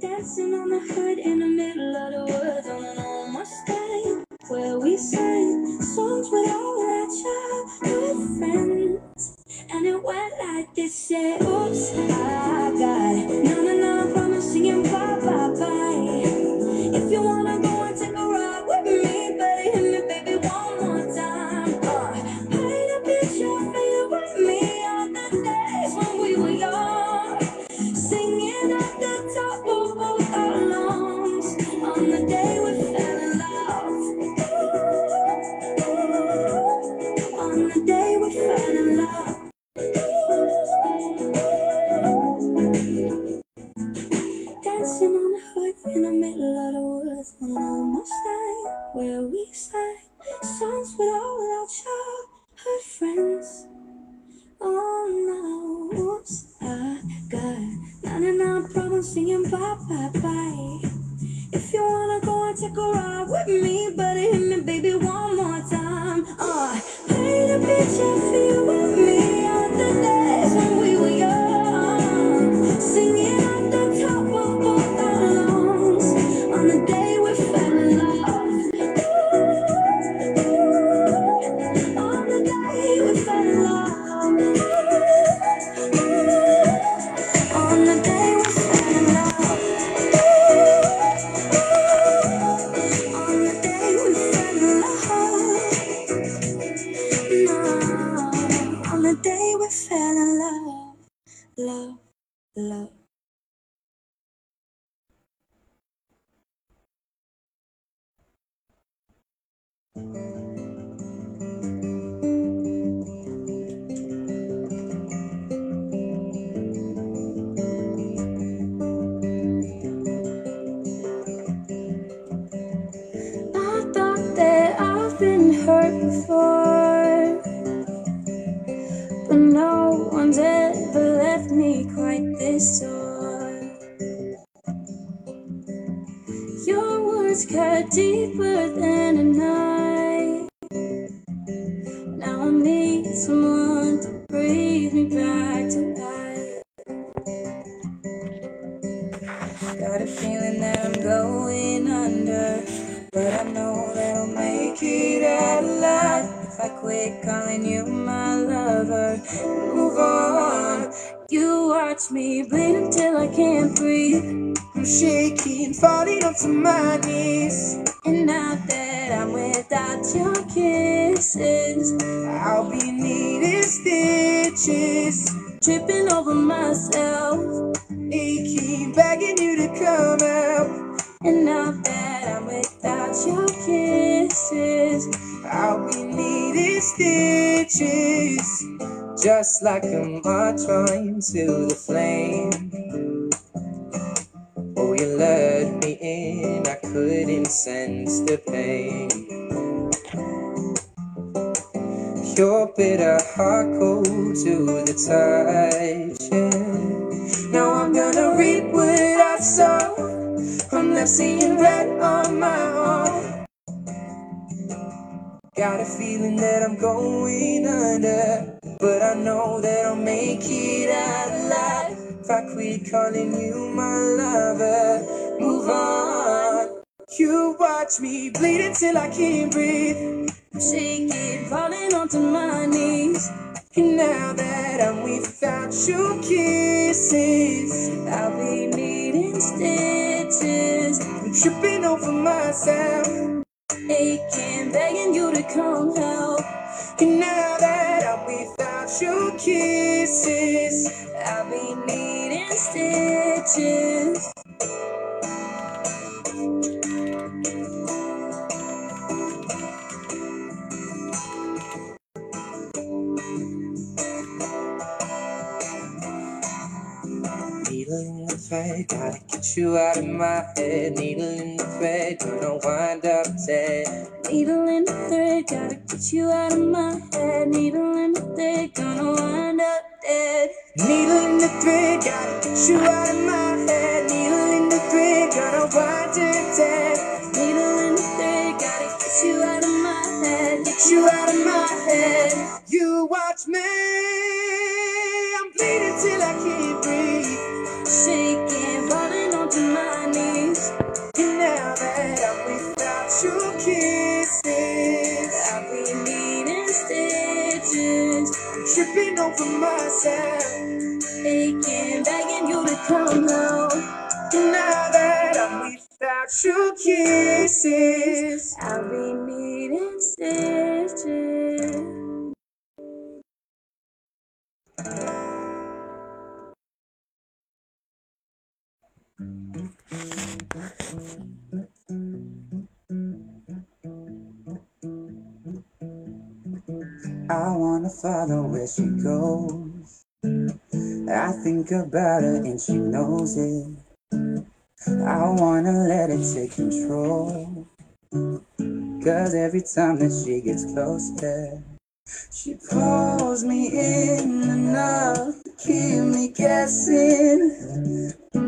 Dancing on the hood in the middle of the woods on an old Mustang, where we sang songs with all our childhood friends. And it went like this, say, oops, your kisses, I'll be needing stitches. tripping over myself. Aching, begging you to come out. And now that I'm without your kisses, I'll be needing stitches. Just like a march trying to the flame. Oh, you let me in, I couldn't sense the pain. Your bitter heart cold to the touch. yeah. Now I'm gonna reap what I sow. I'm left seeing red on my arm. Got a feeling that I'm going under, but I know that I'll make it out alive. If I quit calling you my lover, move on. You watch me bleed until I can't breathe. I'm shaking, falling onto my knees. And now that I'm without your kisses, I'll be needing stitches, I'm tripping over myself. aching, begging you to come help. And now that I'm without your kisses, I'll be needing stitches. Needle in the thread, gotta get you out of my head. Needle in the thread, gonna wind up dead. Needle in the thread, gotta get you out of my head. Needle in the thread, gonna wind up dead. Needle in the thread, gotta get you out of my head. Needle in the thread, gonna wind up dead. Needle in the thread, gotta get you out of my head. Get you out of my head. You watch me, bleeding till I can't breathe, shaking, falling onto my knees. And now that I'm without your kisses, I'll be needing stitches. I'm tripping over myself, aching, begging you to come home. And now that I'm without your kisses, I'll be needing stitches. I wanna follow where she goes. I think about her and she knows it. I wanna let it take control. Cause every time that she gets closer, she pulls me in enough to keep me guessing.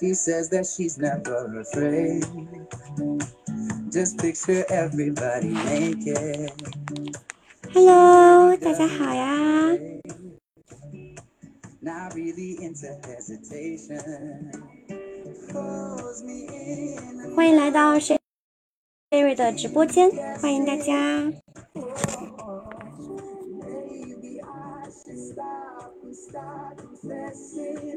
She says that she's never afraid. Just picture everybody naked. Hello，大家好呀！ Not really into hesitation. Pulls me in 欢迎来到 Sherry 的直播间，欢迎大家。 Maybe I should stop and start confessing,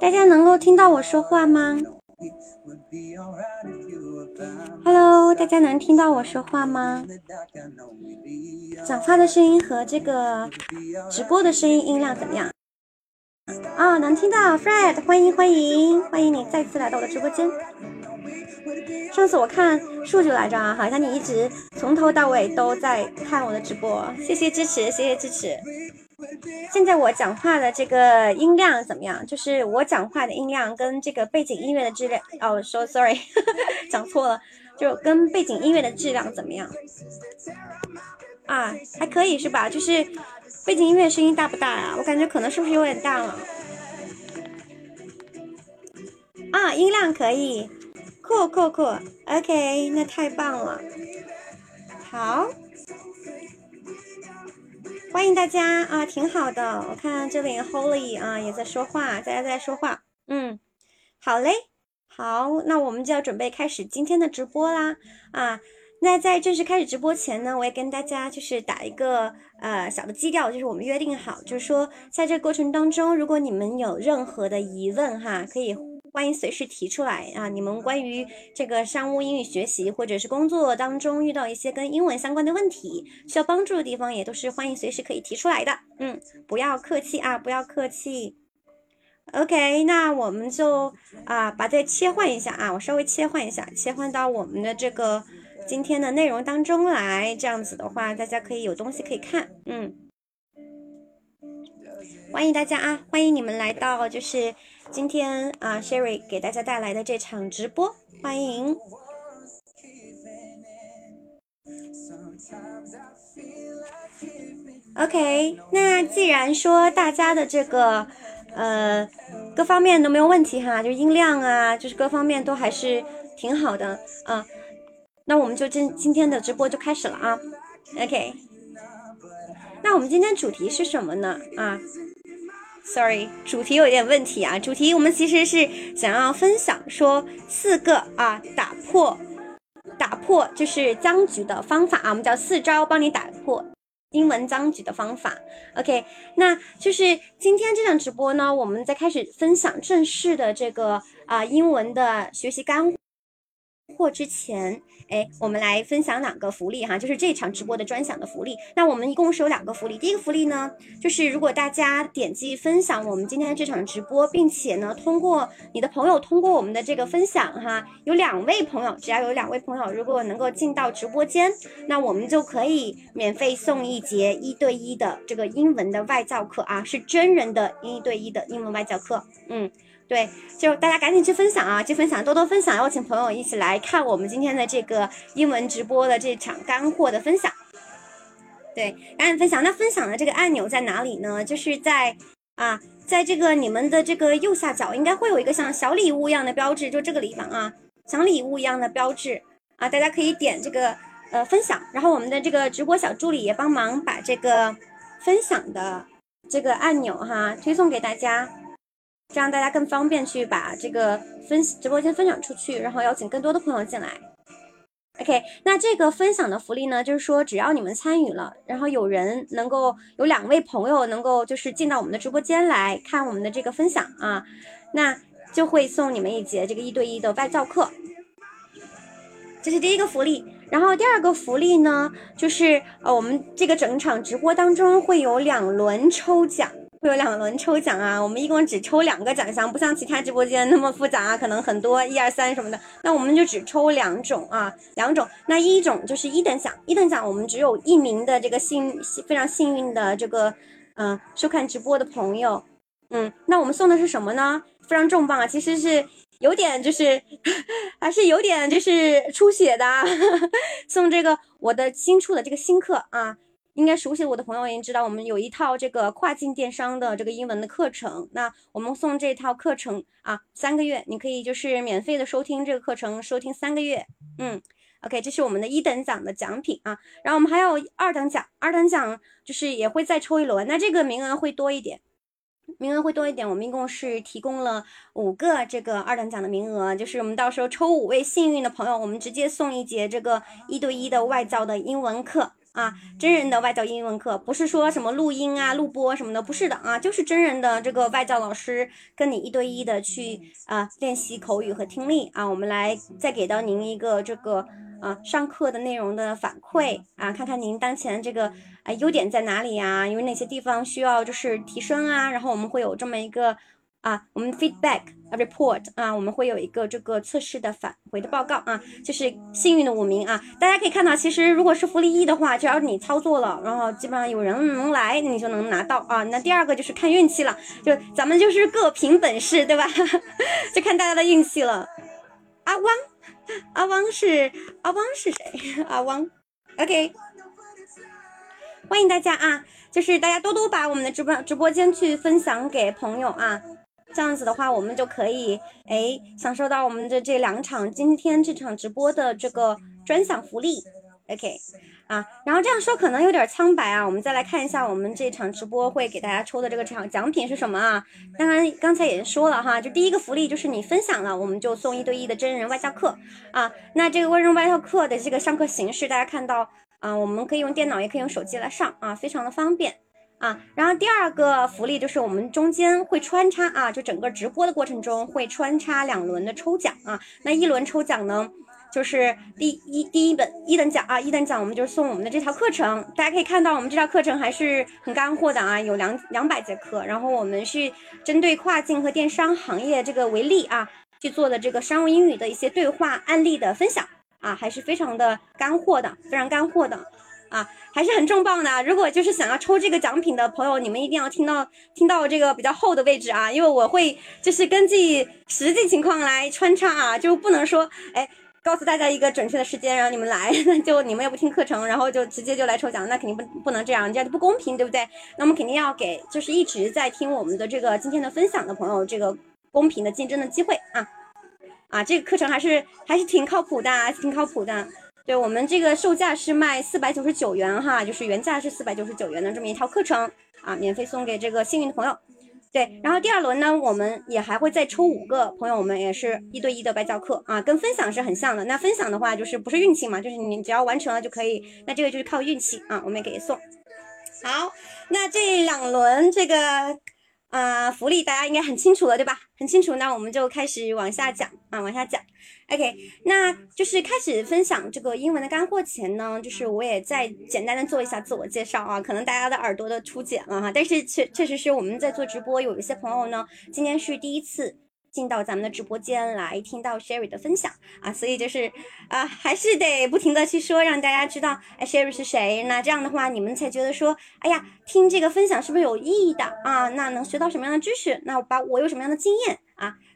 大家能够听到我说话吗？Hello 大家能听到我说话吗？讲话的声音和这个直播的声音音量怎么样？啊、能听到，Fred，欢迎欢迎欢迎你再次来到我的直播间。上次我看数据来着啊，好像你一直从头到尾都在看我的直播，谢谢支持，谢谢支持。现在我讲话的这个音量怎么样？就是我讲话的音量跟这个背景音乐的质量，哦，说 sorry，讲错了，就跟背景音乐的质量怎么样？啊，还可以是吧？就是背景音乐声音大不大呀、我感觉可能是不是有点大了？啊，音量可以，酷酷酷，OK，那太棒了。好，欢迎大家啊，挺好的。我看这里 Holy 啊也在说话，大家在说话，嗯，好嘞，好，那我们就要准备开始今天的直播啦啊。那在正式开始直播前呢，我也跟大家就是打一个呃小的基调，就是我们约定好，就是说在这个过程当中，如果你们有任何的疑问哈，可以欢迎随时提出来啊。你们关于这个商务英语学习或者是工作当中遇到一些跟英文相关的问题，需要帮助的地方，也都是欢迎随时可以提出来的。嗯，不要客气啊，不要客气。OK，那我们就啊把这切换一下啊，我稍微切换一下，切换到我们的这个今天的内容当中来。这样子的话，大家可以有东西可以看。嗯，欢迎大家啊，欢迎你们来到就是今天啊 Sherry 给大家带来的这场直播，欢迎。OK，那既然说大家的这个呃各方面都没有问题哈，就音量啊，就是各方面都还是挺好的啊。那我们就今今天的直播就开始了啊。OK，那我们今天主题是什么呢？啊，Sorry，主题有点问题啊。主题我们其实是想要分享说四个啊打破打破就是僵局的方法啊，我们叫四招帮你打破英文僵局的方法。OK，那就是今天这场直播呢，我们在开始分享正式的这个啊英文的学习干货货之前。哎，我们来分享两个福利哈，就是这场直播的专享的福利。那我们一共是有两个福利，第一个福利呢，就是如果大家点击分享我们今天这场直播，并且呢，通过你的朋友通过我们的这个分享哈，有两位朋友，只要有两位朋友，如果能够进到直播间，那我们就可以免费送一节一对一的这个英文的外教课啊，是真人的一对一的英文外教课，嗯。对，就大家赶紧去分享啊，去分享，多多分享，邀请朋友一起来看我们今天的这个英文直播的这场干货的分享。对，赶紧分享。那分享的这个按钮在哪里呢？就是在啊，在这个你们的这个右下角，应该会有一个像小礼物一样的标志，就这个地方啊，小礼物一样的标志啊，大家可以点这个呃分享，然后我们的这个直播小助理也帮忙把这个分享的这个按钮哈推送给大家。这样大家更方便去把这个分直播间分享出去，然后邀请更多的朋友进来。OK，那这个分享的福利呢，就是说只要你们参与了，然后有人能够有两位朋友能够就是进到我们的直播间来看我们的这个分享啊，那就会送你们一节这个一对一的外教课。这是第一个福利，然后第二个福利呢，就是呃我们这个整场直播当中会有两轮抽奖。会有两轮抽奖啊，我们一共只抽两个奖项，不像其他直播间那么复杂啊，可能很多一二三什么的。那我们就只抽两种啊，两种。那一种就是一等奖，一等奖我们只有一名的这个幸非常幸运的这个嗯收看直播的朋友，嗯，那我们送的是什么呢？非常重磅啊，其实是有点就是 还是有点就是出血的，啊 送这个我的新出的这个新课啊。应该熟悉我的朋友已经知道，我们有一套这个跨境电商的这个英文的课程。那我们送这套课程啊，三个月，你可以就是免费的收听这个课程，收听三个月。嗯，OK，这是我们的一等奖的奖品啊。然后我们还有二等奖，二等奖就是也会再抽一轮，那这个名额会多一点，名额会多一点。我们一共是提供了五个这个二等奖的名额，就是我们到时候抽五位幸运的朋友，我们直接送一节这个一对一的外教的英文课。啊，真人的外教英文课不是说什么录音啊、录播什么的，不是的啊，就是真人的这个外教老师跟你一对一的去啊练习口语和听力啊，我们来再给到您一个这个啊上课的内容的反馈啊，看看您当前这个啊优点在哪里呀，有哪些地方需要就是提升啊，然后我们会有这么一个。啊，我们 feedback report 啊，我们会有一个这个测试的返回的报告啊，就是幸运的五名啊，大家可以看到，其实如果是福利一的话，只要你操作了，然后基本上有人能来，你就能拿到啊。那第二个就是看运气了，就咱们就是各凭本事，对吧？就看大家的运气了。阿汪，阿汪是阿汪是谁？阿汪，OK，欢迎大家啊，就是大家多多把我们的直播直播间去分享给朋友啊。这样子的话，我们就可以哎享受到我们的这两场今天这场直播的这个专享福利，OK 啊，然后这样说可能有点苍白啊，我们再来看一下我们这场直播会给大家抽的这个奖奖品是什么啊？当然刚才也说了哈，就第一个福利就是你分享了，我们就送一对一的真人外教课啊。那这个真人外教课的这个上课形式，大家看到啊，我们可以用电脑，也可以用手机来上啊，非常的方便。啊，然后第二个福利就是我们中间会穿插啊，就整个直播的过程中会穿插两轮的抽奖啊。那一轮抽奖呢，就是第一第一本一等奖啊，一等奖我们就送我们的这套课程。大家可以看到我们这套课程还是很干货的啊，有两两百节课。然后我们是针对跨境和电商行业这个为例啊，去做的这个商务英语的一些对话案例的分享啊，还是非常的干货的，非常干货的。啊，还是很重磅的。如果就是想要抽这个奖品的朋友，你们一定要听到听到这个比较后的位置啊，因为我会就是根据实际情况来穿插啊，就不能说哎告诉大家一个准确的时间，然后你们来，就你们又不听课程，然后就直接就来抽奖，那肯定不不能这样，这样就不公平，对不对？那我们肯定要给就是一直在听我们的这个今天的分享的朋友这个公平的竞争的机会啊啊，这个课程还是还是挺靠谱的，挺靠谱的。对我们这个售价是卖四百九十九元哈，就是原价是四百九十九元的这么一套课程啊，免费送给这个幸运的朋友。对，然后第二轮呢，我们也还会再抽五个朋友我们，也是一对一的白教课啊，跟分享是很像的。那分享的话，就是不是运气嘛，就是你只要完成了就可以，那这个就是靠运气啊，我们也给送。好，那这两轮这个。啊，福利大家应该很清楚了，对吧？很清楚，那我们就开始往下讲啊，往下讲。OK，那就是开始分享这个英文的干货前呢，就是我也再简单的做一下自我介绍啊，可能大家的耳朵都出茧了哈，但是确确实是我们在做直播，有一些朋友呢，今天是第一次。进到咱们的直播间来听到 Sherry 的分享啊，所以就是啊，还是得不停的去说，让大家知道哎 Sherry 是谁。那这样的话，你们才觉得说，哎呀，听这个分享是不是有意义的啊？那能学到什么样的知识？那把我有什么样的经验？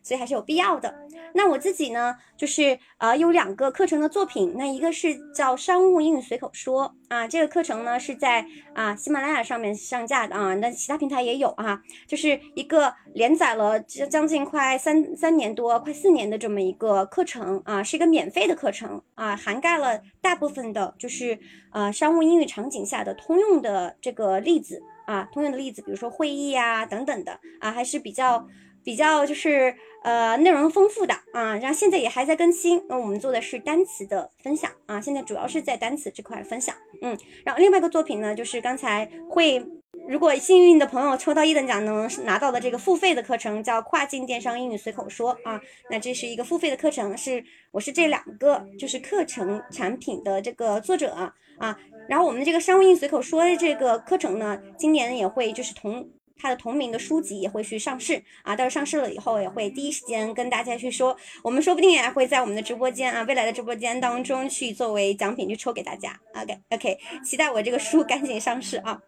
所以还是有必要的。那我自己呢，就是呃有两个课程的作品，那一个是叫商务英语随口说啊，这个课程呢是在啊喜马拉雅上面上架的啊，那其他平台也有啊，就是一个连载了将将近快三三年多，快四年的这么一个课程啊，是一个免费的课程啊，涵盖了大部分的就是呃商务英语场景下的通用的这个例子啊，通用的例子，比如说会议啊等等的啊，还是比较。比较就是呃内容丰富的啊，然后现在也还在更新。那我们做的是单词的分享啊，现在主要是在单词这块分享。嗯，然后另外一个作品呢，就是刚才会如果幸运的朋友抽到一等奖能拿到的这个付费的课程，叫跨境电商英语随口说啊。那这是一个付费的课程，是我是这两个就是课程产品的这个作者啊啊。然后我们这个商务英语随口说的这个课程呢，今年也会就是同。他的同名的书籍也会去上市啊，到时候上市了以后也会第一时间跟大家去说，我们说不定也会在我们的直播间啊，未来的直播间当中去作为奖品去抽给大家。OK OK，期待我这个书赶紧上市啊！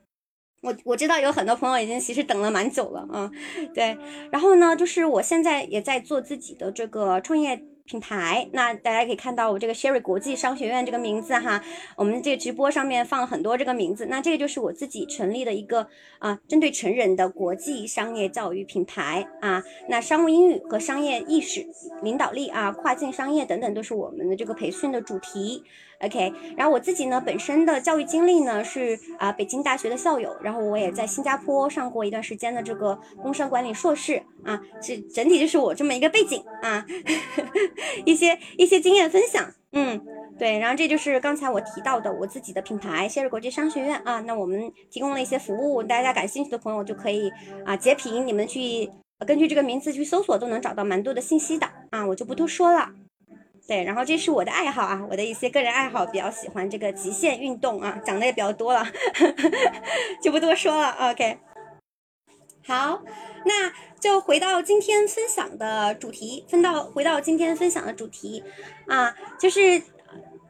我我知道有很多朋友已经其实等了蛮久了啊，对，然后呢，就是我现在也在做自己的这个创业。品牌，那大家可以看到我这个 Sherry 国际商学院这个名字哈，我们这个直播上面放了很多这个名字，那这个就是我自己成立的一个啊，针对成人的国际商业教育品牌啊，那商务英语和商业意识、领导力啊、跨境商业等等都是我们的这个培训的主题。OK，然后我自己呢，本身的教育经历呢是啊北京大学的校友，然后我也在新加坡上过一段时间的这个工商管理硕士啊，这整体就是我这么一个背景啊，一些一些经验分享，嗯，对，然后这就是刚才我提到的我自己的品牌谢瑞国际商学院啊，那我们提供了一些服务，大家感兴趣的朋友就可以啊截屏，你们去根据这个名字去搜索，都能找到蛮多的信息的啊，我就不多说了。对，然后这是我的爱好啊，我的一些个人爱好，比较喜欢这个极限运动啊，讲的也比较多了，就不多说了。OK，好，那就回到今天分享的主题，分到回到今天分享的主题啊，就是。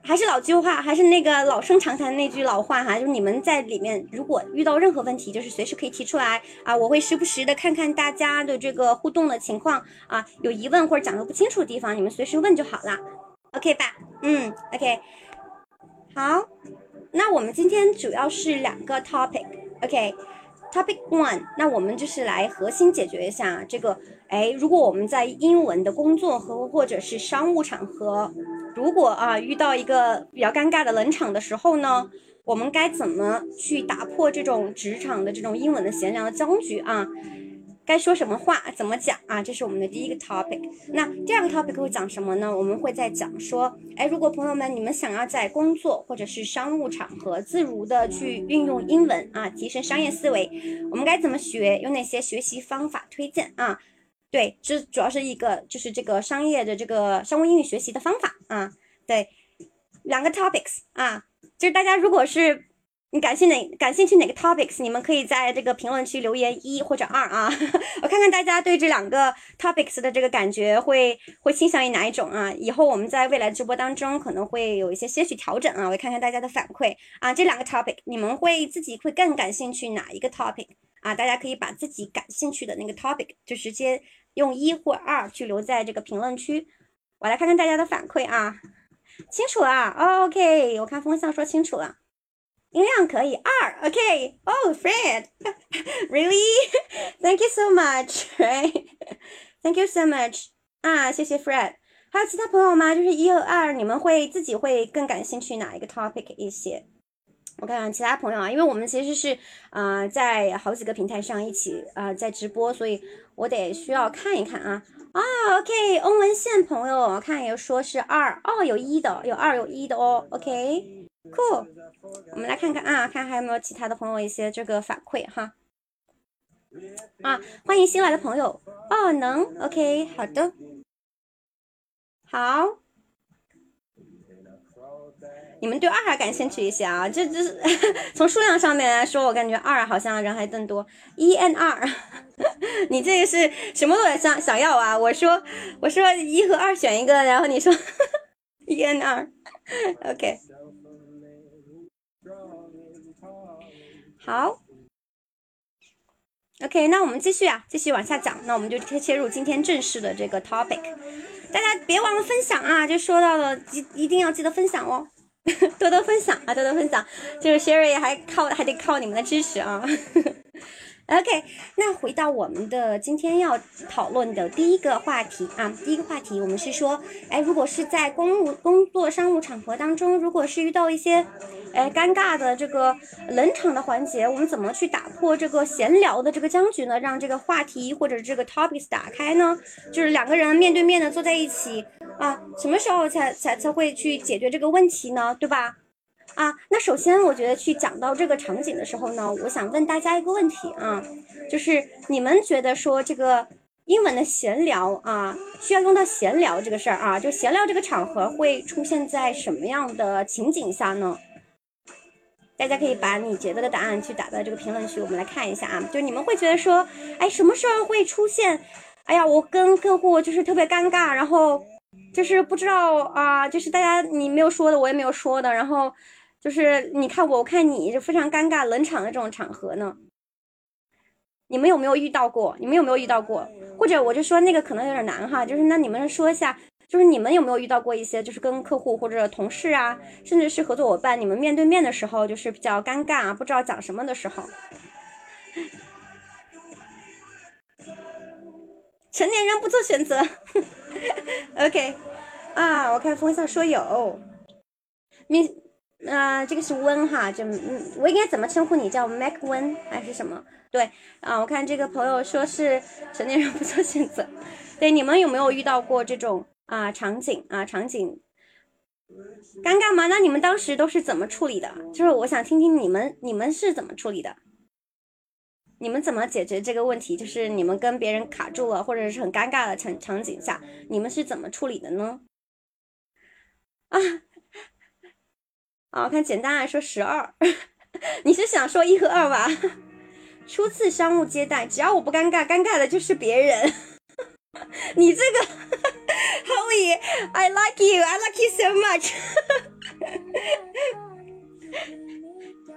还是老句话，还是那个老生常谈那句老话哈，就是你们在里面如果遇到任何问题，就是随时可以提出来啊，我会时不时的看看大家的这个互动的情况啊，有疑问或者讲的不清楚的地方，你们随时问就好啦，OK 吧？嗯，OK，好，那我们今天主要是两个 topic，OK。Topic one，那我们就是来核心解决一下这个，哎，如果我们在英文的工作和或者是商务场合，如果啊遇到一个比较尴尬的冷场的时候呢，我们该怎么去打破这种职场的这种英文的闲聊的僵局啊？该说什么话，怎么讲啊？这是我们的第一个 topic。那第二个 topic 会讲什么呢？我们会在讲说，哎，如果朋友们你们想要在工作或者是商务场合自如的去运用英文啊，提升商业思维，我们该怎么学？有哪些学习方法推荐啊？对，这主要是一个就是这个商业的这个商务英语学习的方法啊。对，两个 topics 啊，就是大家如果是。你感兴哪感兴趣哪个 topics？你们可以在这个评论区留言一或者二啊，我看看大家对这两个 topics 的这个感觉会会倾向于哪一种啊？以后我们在未来直播当中可能会有一些些许调整啊，我看看大家的反馈啊。这两个 topic 你们会自己会更感兴趣哪一个 topic 啊？大家可以把自己感兴趣的那个 topic 就直接用一或二去留在这个评论区，我来看看大家的反馈啊。清楚了，OK，我看风向说清楚了。音量可以二，OK。Oh, Fred, really? Thank you so much，Thank you so much. 啊，谢谢 Fred。还有其他朋友吗？就是一和二，你们会自己会更感兴趣哪一个 topic 一些我看看其他朋友啊，因为我们其实是啊、在好几个平台上一起啊、在直播，所以我得需要看一看啊。啊，OK，欧文宪朋友，我看有说是二哦，有一的，有二有一的哦，OK，cool，我们来看看啊，看还有没有其他的朋友一些这个反馈哈。啊，欢迎新来的朋友哦，能，OK，好的，好。你们对二还感兴趣一些啊？这这是 从数量上面来说，我感觉二好像人还更多。一 n 二，你这个是什么都想想要啊？我说我说一和二选一个，然后你说一 n 二，OK，好，OK，那我们继续啊，继续往下讲。那我们就切切入今天正式的这个 topic。大家别忘了分享啊！就说到了，一一定要记得分享哦。多多分享啊，多多分享，就是 Sherry 还靠还得靠你们的支持啊。OK，那回到我们的今天要讨论的第一个话题啊，第一个话题我们是说，哎，如果是在公务工作商务场合当中，如果是遇到一些哎尴尬的这个冷场的环节，我们怎么去打破这个闲聊的这个僵局呢？让这个话题或者这个 topics 打开呢？就是两个人面对面的坐在一起啊，什么时候才才才会去解决这个问题呢？对吧？啊，那首先我觉得去讲到这个场景的时候呢，我想问大家一个问题啊，就是你们觉得说这个英文的闲聊啊，需要用到闲聊这个事儿啊，就闲聊这个场合会出现在什么样的情景下呢？大家可以把你觉得的答案去打在这个评论区，我们来看一下啊，就你们会觉得说，哎，什么时候会出现？哎呀，我跟客户就是特别尴尬，然后就是不知道啊，就是大家你没有说的，我也没有说的，然后。就是你看我，我看你，就非常尴尬冷场的这种场合呢，你们有没有遇到过？你们有没有遇到过？或者我就说那个可能有点难哈，就是那你们说一下，就是你们有没有遇到过一些，就是跟客户或者同事啊，甚至是合作伙伴，你们面对面的时候，就是比较尴尬啊，不知道讲什么的时候。成年人不做选择，OK，啊，我看风向说有，你。那、这个是温哈，就，我应该怎么称呼你？叫 Mac 温还是什么？对啊，我看这个朋友说是成年人不做选择。对，你们有没有遇到过这种啊场景啊场景？尴尬吗？那你们当时都是怎么处理的？就是我想听听你们你们是怎么处理的？你们怎么解决这个问题？就是你们跟别人卡住了，或者是很尴尬的场场景下，你们是怎么处理的呢？啊？我看简单来说十二，你是想说一和二吧？初次商务接待，只要我不尴尬，尴尬的就是别人。你这个，Holy，I like you，I like you so much。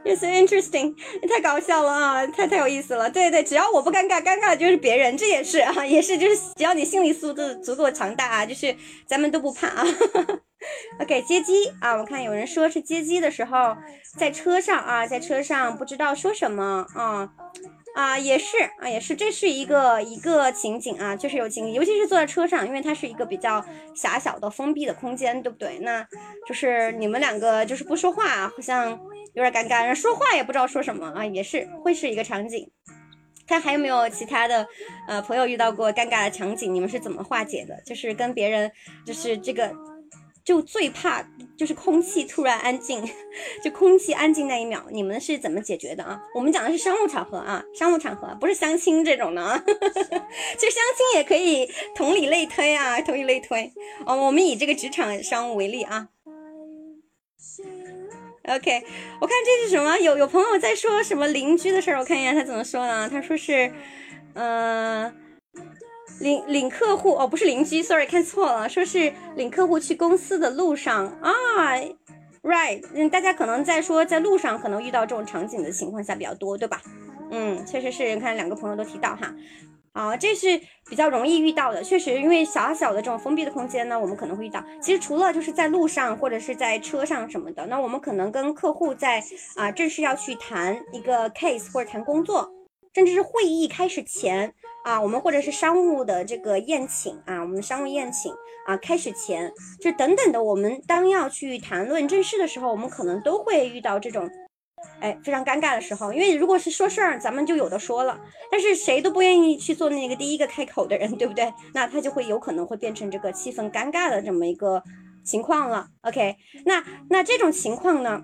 Yes, interesting，太搞笑了啊，太太有意思了。对对，只要我不尴尬，尴尬的就是别人，这也是啊，也是就是只要你心理素质足够强大啊，就是咱们都不怕啊。OK，接机啊！我看有人说是接机的时候，在车上啊，在车上不知道说什么啊啊，也是啊，也是，这是一个一个情景啊，就是有情景，尤其是坐在车上，因为它是一个比较狭小的封闭的空间，对不对？那就是你们两个就是不说话，好像有点尴尬，说话也不知道说什么啊，也是会是一个场景。看还有没有其他的呃朋友遇到过尴尬的场景，你们是怎么化解的？就是跟别人就是这个。就最怕就是空气突然安静，就空气安静那一秒，你们是怎么解决的啊？我们讲的是商务场合啊，商务场合不是相亲这种的啊，就相亲也可以同理类推啊，同理类推哦。我们以这个职场商务为例啊。OK，我看这是什么？有有朋友在说什么邻居的事儿？我看一下他怎么说呢？他说是，嗯。领领客户哦，不是邻居，sorry 看错了，说是领客户去公司的路上啊，right，嗯，大家可能在说在路上可能遇到这种场景的情况下比较多，对吧？嗯，确实是，你看两个朋友都提到哈，啊，这是比较容易遇到的，确实，因为小小的这种封闭的空间呢，我们可能会遇到。其实除了就是在路上或者是在车上什么的，那我们可能跟客户在啊正式要去谈一个 case 或者谈工作，甚至是会议开始前。啊，我们或者是商务的这个宴请啊，我们的商务宴请啊，开始前就等等的，我们当要去谈论正式的时候，我们可能都会遇到这种哎，非常尴尬的时候，因为如果是说事儿，咱们就有的说了，但是谁都不愿意去做那个第一个开口的人，对不对？那他就会有可能会变成这个气氛尴尬的这么一个情况了。OK，那那这种情况呢，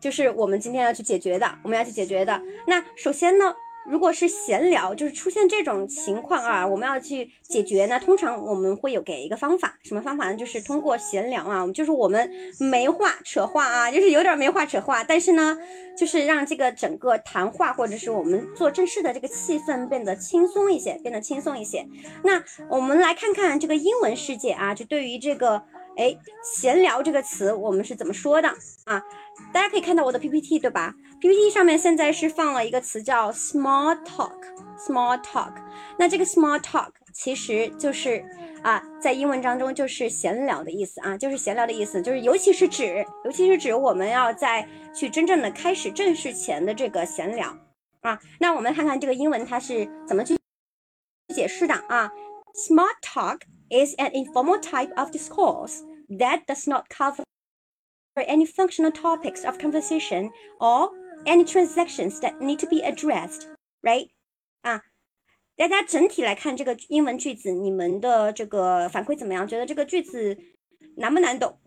就是我们今天要去解决的，我们要去解决的。那首先呢。如果是闲聊，就是出现这种情况啊，我们要去解决呢。通常我们会有给一个方法，什么方法呢？就是通过闲聊啊，就是我们没话扯话啊，就是有点没话扯话，但是呢，就是让这个整个谈话或者是我们做正式的这个气氛变得轻松一些，变得轻松一些。那我们来看看这个英文世界啊，就对于这个哎闲聊这个词，我们是怎么说的啊？大家可以看到我的 PPT 对吧？PPT 上面现在是放了一个词叫 small talk，small talk。那这个 small talk 其实就是啊，在英文当中就是闲聊的意思啊，就是闲聊的意思，就是尤其是指，尤其是指我们要在去真正的开始正式前的这个闲聊啊。那我们看看这个英文它是怎么去解释的啊 ？Small talk is an informal type of discourse that does not cover any functional topics of conversation or any transactions that need to be addressed, right？啊，大家整体来看这个英文句子，你们的这个反馈怎么样？觉得这个句子难不难懂？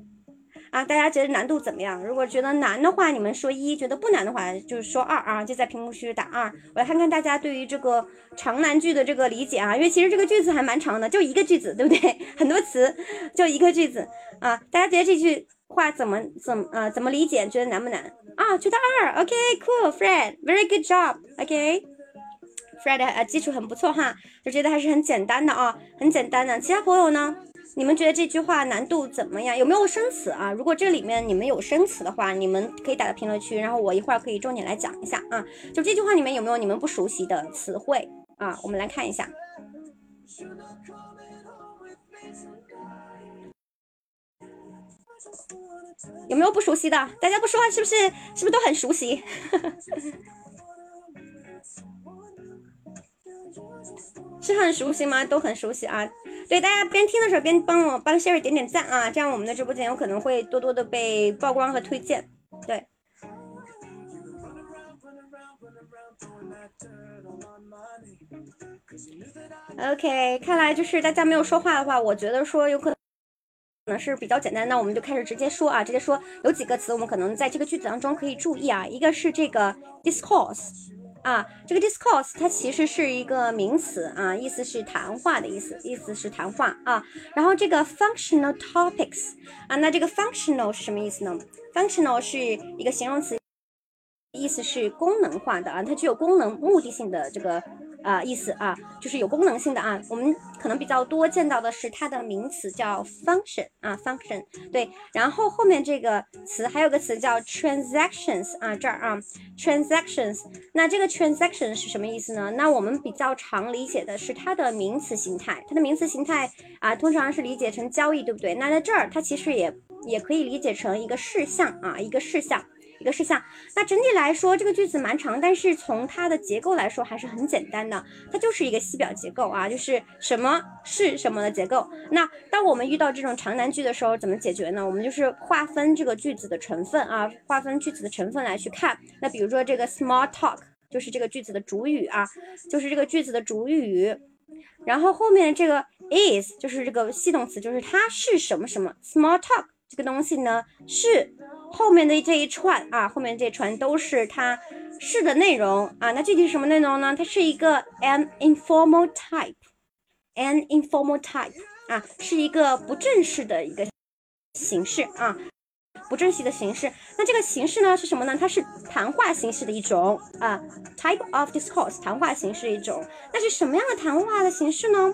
啊，大家觉得难度怎么样？如果觉得难的话，你们说一；觉得不难的话，就是说二啊，就在屏幕区打二。我来看看大家对于这个长难句的这个理解啊，因为其实这个句子还蛮长的，就一个句子，对不对？很多词就一个句子啊，大家觉得这句话怎么怎么呃怎么理解？觉得难不难？啊，觉得二，OK，cool，Fred，very good job，OK，Fred，呃，基础很不错哈，就觉得还是很简单的啊，很简单的。其他朋友呢？你们觉得这句话难度怎么样？有没有生词啊？如果这里面你们有生词的话，你们可以打在评论区，然后我一会儿可以重点来讲一下啊。就这句话里面有没有你们不熟悉的词汇啊？我们来看一下。有没有不熟悉的？大家不说话是不是？是不是都很熟悉？是很熟悉吗？都很熟悉啊！对，大家边听的时候边帮我帮 Sherry 点点赞啊，这样我们的直播间有可能会多多的被曝光和推荐。对，OK，看来就是大家没有说话的话，我觉得说有可能。可能是比较简单，那我们就开始直接说啊，直接说有几个词，我们可能在这个句子当中可以注意啊。一个是这个 discourse 啊，这个 discourse 它其实是一个名词啊，意思是谈话的意思，意思是谈话啊。然后这个 functional topics 啊，那这个 functional 是什么意思呢？functional 是一个形容词，意思是功能化的啊，它具有功能目的性的这个。啊，意思啊，就是有功能性的啊。我们可能比较多见到的是它的名词叫 function 啊，function 对。然后后面这个词还有个词叫 transactions 啊，这儿啊，transactions。那这个 transaction 是什么意思呢？那我们比较常理解的是它的名词形态，它的名词形态啊，通常是理解成交易，对不对？那在这儿它其实也也可以理解成一个事项啊，一个事项。一个事项，那整体来说这个句子蛮长，但是从它的结构来说还是很简单的，它就是一个系表结构啊，就是什么是什么的结构。那当我们遇到这种长难句的时候，怎么解决呢？我们就是划分这个句子的成分啊，划分句子的成分来去看。那比如说这个 small talk 就是这个句子的主语啊，就是这个句子的主语，然后后面这个 is 就是这个系动词，就是它是什么什么 small talk 这个东西呢是。后面的这一串啊，后面这一串都是它是的内容啊。那具体是什么内容呢？它是一个 an informal type，an informal type 啊，是一个不正式的一个形式啊，不正式的形式。那这个形式呢是什么呢？它是谈话形式的一种啊，type of discourse，谈话形式一种。那是什么样的谈话的形式呢？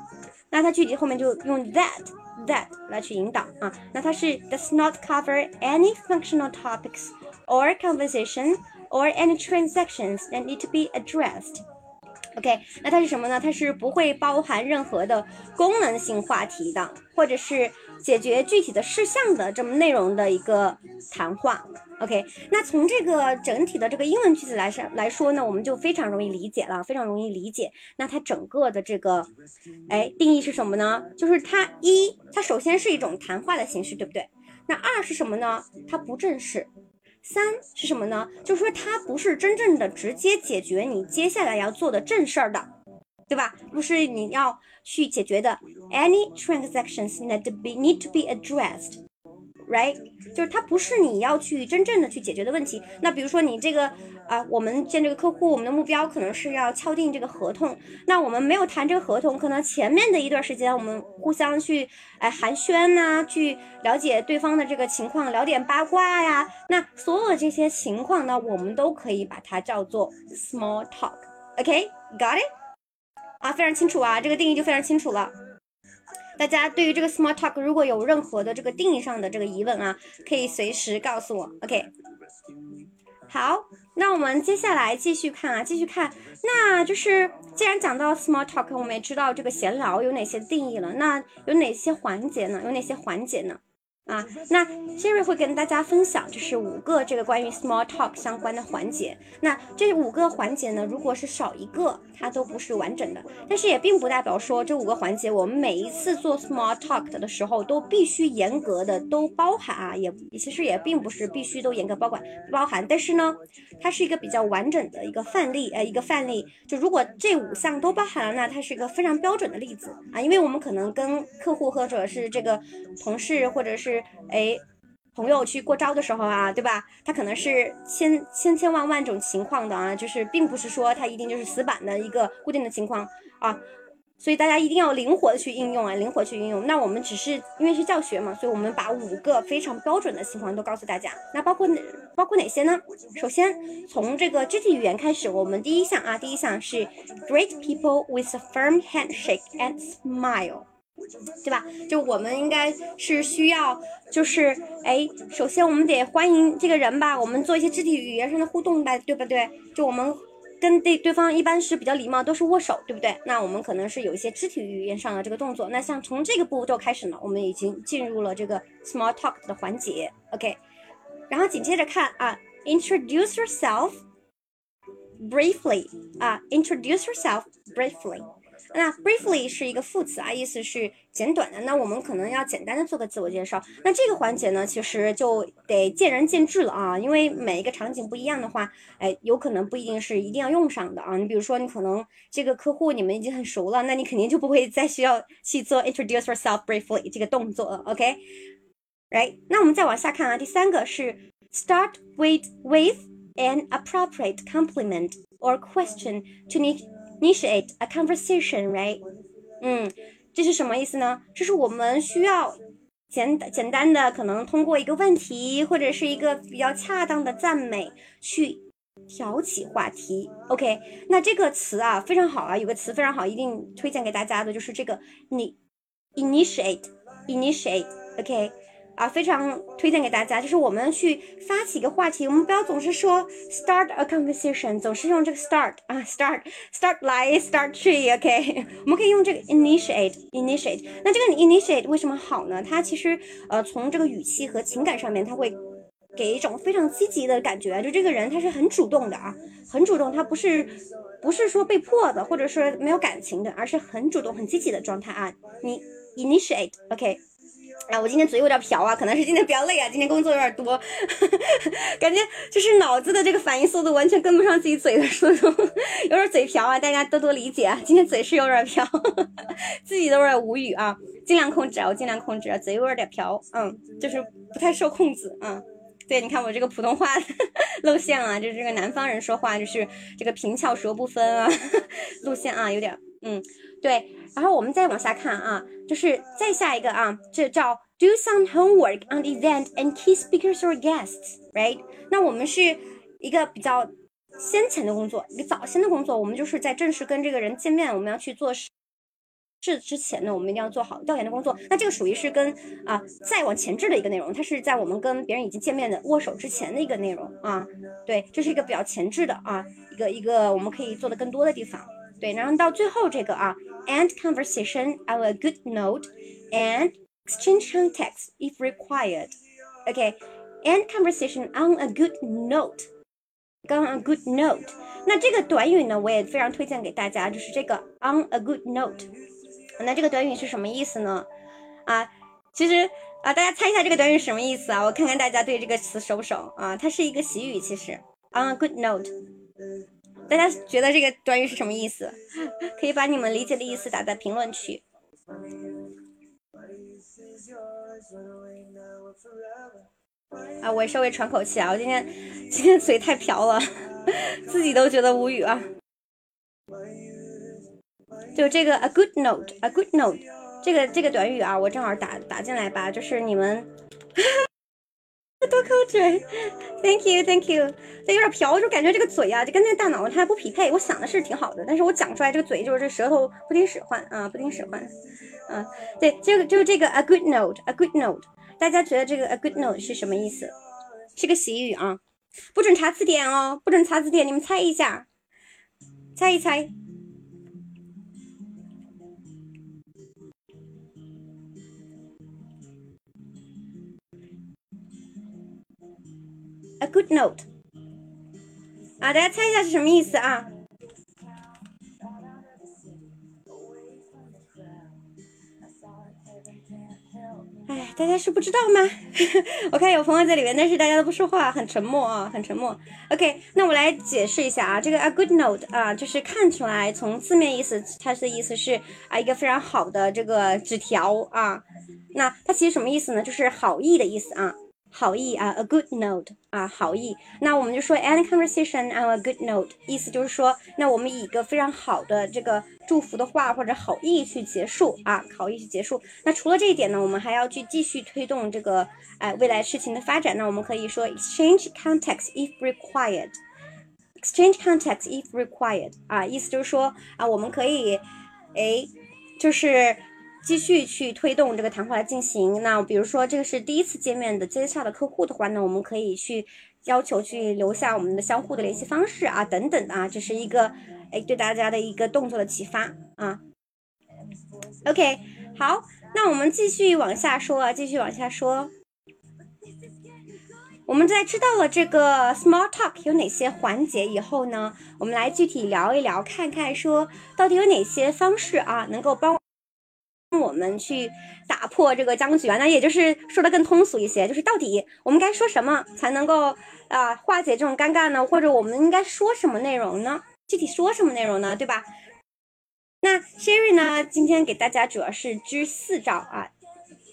那它具体后面就用 that。that 来去引导啊，那它是 does not cover any functional topics or conversation or any transactions that need to be addressed。OK，那它是什么呢？它是不会包含任何的功能性话题的，或者是解决具体的事项的这么内容的一个谈话。OK，那从这个整体的这个英文句子来上来说呢，我们就非常容易理解了，非常容易理解。那它整个的这个，哎，定义是什么呢？就是它一，它首先是一种谈话的形式，对不对？那二是什么呢？它不正式。三是什么呢？就是说它不是真正的直接解决你接下来要做的正事儿的，对吧？不是你要去解决的。Any transactions need to be need to be addressed。right，就是它不是你要去真正的去解决的问题。那比如说你这个啊，我们见这个客户，我们的目标可能是要敲定这个合同。那我们没有谈这个合同，可能前面的一段时间我们互相去哎寒暄呐，去了解对方的这个情况，聊点八卦呀。那所有这些情况呢，我们都可以把它叫做 small talk。OK，got it？啊，非常清楚啊，这个定义就非常清楚了。大家对于这个 small talk 如果有任何的这个定义上的这个疑问啊，可以随时告诉我。OK，好，那我们接下来继续看啊，继续看，那就是既然讲到 small talk，我们也知道这个闲聊有哪些定义了，那有哪些环节呢？有哪些环节呢？啊，那 Siri 会跟大家分享，就是五个这个关于 small talk 相关的环节。那这五个环节呢，如果是少一个，它都不是完整的。但是也并不代表说这五个环节，我们每一次做 small talk 的时候都必须严格的都包含啊，也其实也并不是必须都严格包管包含。但是呢，它是一个比较完整的一个范例，呃，一个范例。就如果这五项都包含了，那它是一个非常标准的例子啊，因为我们可能跟客户或者是这个同事或者是哎，朋友去过招的时候啊，对吧？他可能是千千千万万种情况的啊，就是并不是说他一定就是死板的一个固定的情况啊，所以大家一定要灵活的去应用啊，灵活去应用。那我们只是因为是教学嘛，所以我们把五个非常标准的情况都告诉大家。那包括哪包括哪些呢？首先从这个肢体语言开始，我们第一项啊，第一项是 greet people with a firm handshake and smile。对吧？就我们应该是需要，就是哎，首先我们得欢迎这个人吧，我们做一些肢体语言上的互动吧，对不对？就我们跟对对方一般是比较礼貌，都是握手，对不对？那我们可能是有一些肢体语言上的这个动作。那像从这个步骤开始呢，我们已经进入了这个 small talk 的环节，OK。然后紧接着看啊，introduce yourself briefly 啊，introduce yourself briefly。那 briefly 是一个副词啊，意思是简短的。那我们可能要简单的做个自我介绍。那这个环节呢，其实就得见仁见智了啊，因为每一个场景不一样的话，哎，有可能不一定是一定要用上的啊。你比如说，你可能这个客户你们已经很熟了，那你肯定就不会再需要去做 introduce yourself briefly 这个动作了。OK，right？那我们再往下看啊，第三个是 start with with an appropriate compliment or question to。Initiate a conversation, right? 嗯，这是什么意思呢？这是我们需要简简单的，可能通过一个问题或者是一个比较恰当的赞美去挑起话题。OK，那这个词啊非常好啊，有个词非常好，一定推荐给大家的就是这个你 initiate, initiate, OK 啊，非常推荐给大家，就是我们去发起一个话题，我们不要总是说 start a conversation，总是用这个 start 啊，start，start 来 start tree，OK，我们可以用这个 initiate，initiate。那这个 initiate 为什么好呢？它其实呃从这个语气和情感上面，它会给一种非常积极的感觉，就这个人他是很主动的啊，很主动，他不是不是说被迫的，或者说没有感情的，而是很主动、很积极的状态啊。你 initiate，OK。啊，我今天嘴有点瓢啊，可能是今天比较累啊，今天工作有点多，感觉就是脑子的这个反应速度完全跟不上自己嘴的速度，有点嘴瓢啊，大家多多理解啊。今天嘴是有点瓢，自己都有点无语啊，尽量控制啊，我尽量控制啊，嘴有点瓢，嗯，就是不太受控制，嗯，对，你看我这个普通话露馅啊，就是这个南方人说话就是这个平翘舌不分啊，露馅啊，有点，嗯，对。然后我们再往下看啊，就是再下一个啊，这叫 do some homework on the event and key speakers or guests，right？那我们是一个比较先前的工作，一个早先的工作，我们就是在正式跟这个人见面，我们要去做事之前呢，我们一定要做好调研的工作。那这个属于是跟啊再往前置的一个内容，它是在我们跟别人已经见面的握手之前的一个内容啊，对，这是一个比较前置的啊，一个一个我们可以做的更多的地方。对，然后到最后这个啊 ，end conversation on a good note and exchange contacts if required. OK, end conversation on a good note. 刚 a good note，那这个短语呢，我也非常推荐给大家，就是这个 on a good note。那这个短语是什么意思呢？啊，其实 啊，大家猜一下这个短语是什么意思啊？我看看大家对这个词熟不熟啊？它是一个习语，其实。On a good note， 大家觉得这个短语是什么意思？可以把你们理解的意思打在评论区。啊，我稍微喘口气啊，我今天今天嘴太瓢了，自己都觉得无语啊。就这个 a good note，a good note，这个这个短语啊，我正好打打进来吧，就是你们 多口嘴，thank you，thank you，这有点瓢，就感觉这个嘴啊，就跟那个大脑它不匹配。我想的是挺好的，但是我讲出来这个嘴就是这舌头不听使唤啊，不听使唤。嗯，对，就就这个 a good note，a good note，大家觉得这个 a good note 是什么意思？是个习语啊，不准查字典哦，不准查字典，你们猜一下，猜一猜。Good note，啊，大家猜一下是什么意思啊？哎，大家是不知道吗？我看有朋友在里面，但是大家都不说话，很沉默啊，很沉默。OK，那我来解释一下啊，这个 a good note 啊，就是看出来从字面意思，它的意思是啊一个非常好的这个纸条啊，那它其实什么意思呢？就是好意的意思啊。好意啊，a good note 啊，好意。那我们就说 any conversation on a good note，意思就是说，那我们以一个非常好的这个祝福的话或者好意去结束啊，好意去结束。那除了这一点呢，我们还要去继续推动这个哎未来事情的发展。那我们可以说 exchange context if required，exchange context if required 啊，意思就是说啊，我们可以哎，就是。继续去推动这个谈话来进行。那比如说，这个是第一次见面的接洽的客户的话呢，我们可以去要求去留下我们的相互的联系方式啊，等等啊，这是一个哎对大家的一个动作的启发啊。OK，好，那我们继续往下说啊，继续往下说。我们在知道了这个 small talk 有哪些环节以后呢，我们来具体聊一聊，看看说到底有哪些方式啊，能够帮。我们去打破这个僵局啊，那也就是说的更通俗一些，就是到底我们该说什么才能够啊化解这种尴尬呢？或者我们应该说什么内容呢？具体说什么内容呢？对吧？那 Sherry 呢，今天给大家主要是支四招啊，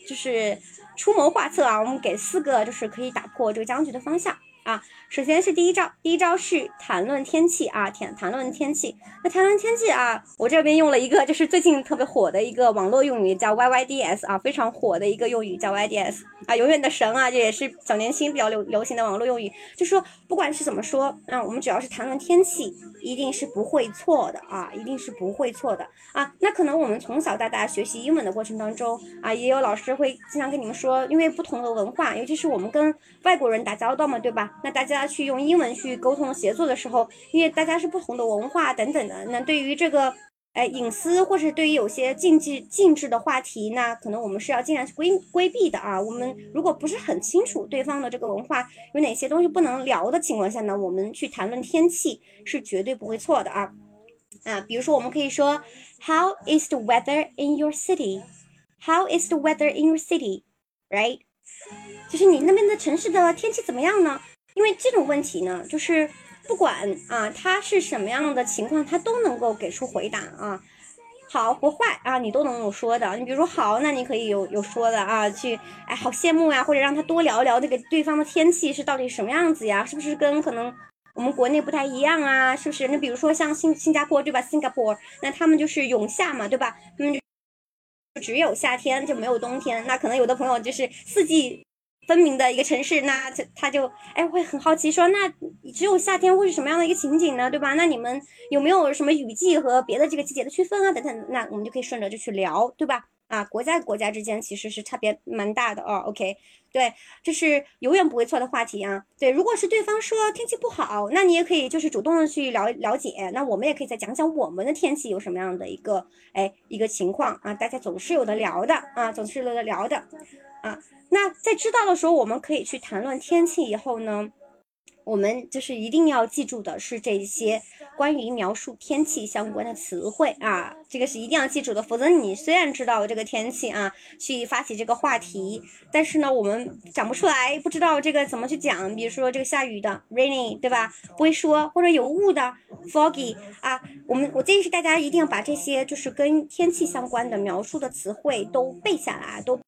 就是出谋划策啊，我们给四个就是可以打破这个僵局的方向。啊，首先是第一招，第一招是谈论天气啊，谈谈论天气。那谈论天气啊，我这边用了一个就是最近特别火的一个网络用语，叫 YYDS 啊，非常火的一个用语叫 YDS 啊，永远的神啊，这也是小年轻比较流流行的网络用语。就说不管是怎么说，啊我们只要是谈论天气，一定是不会错的啊，一定是不会错的啊。那可能我们从小到大学习英文的过程当中啊，也有老师会经常跟你们说，因为不同的文化，尤其是我们跟外国人打交道嘛，对吧？那大家去用英文去沟通协作的时候，因为大家是不同的文化等等的，那对于这个，哎，隐私或者对于有些禁忌禁制的话题，那可能我们是要尽量去规规避的啊。我们如果不是很清楚对方的这个文化有哪些东西不能聊的情况下呢，我们去谈论天气是绝对不会错的啊。啊，比如说我们可以说，How is the weather in your city? How is the weather in your city? Right? 就是你那边的城市的天气怎么样呢？因为这种问题呢，就是不管啊，它是什么样的情况，它都能够给出回答啊，好或坏啊，你都能有说的。你比如说好，那你可以有有说的啊，去哎，好羡慕呀，或者让他多聊聊这个对方的天气是到底什么样子呀，是不是跟可能我们国内不太一样啊？是不是？那比如说像新新加坡对吧？Singapore，那他们就是永夏嘛，对吧？他们就只有夏天就没有冬天，那可能有的朋友就是四季。分明的一个城市，那他他就哎会很好奇说，那只有夏天会是什么样的一个情景呢？对吧？那你们有没有什么雨季和别的这个季节的区分啊？等等，那我们就可以顺着就去聊，对吧？啊，国家国家之间其实是差别蛮大的哦。OK，对，这是永远不会错的话题啊。对，如果是对方说天气不好，那你也可以就是主动的去了了解，那我们也可以再讲讲我们的天气有什么样的一个哎一个情况啊？大家总是有的聊的啊，总是有的聊的啊。那在知道的时候，我们可以去谈论天气以后呢，我们就是一定要记住的是这些关于描述天气相关的词汇啊，这个是一定要记住的。否则你虽然知道这个天气啊，去发起这个话题，但是呢，我们讲不出来，不知道这个怎么去讲。比如说这个下雨的 rainy，对吧？不会说，或者有雾的 foggy 啊。我们我建议是大家一定要把这些就是跟天气相关的描述的词汇都背下来，都。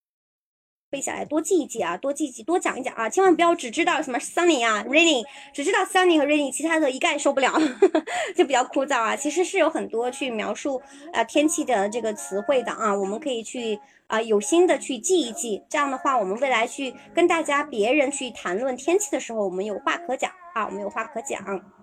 背下来，多记一记啊，多记一记，多讲一讲啊，千万不要只知道什么 sunny 啊，rainy，只知道 sunny 和 rainy，其他的一概受不了，就比较枯燥啊。其实是有很多去描述啊天气的这个词汇的啊，我们可以去啊有心的去记一记，这样的话，我们未来去跟大家别人去谈论天气的时候，我们有话可讲啊，我们有话可讲。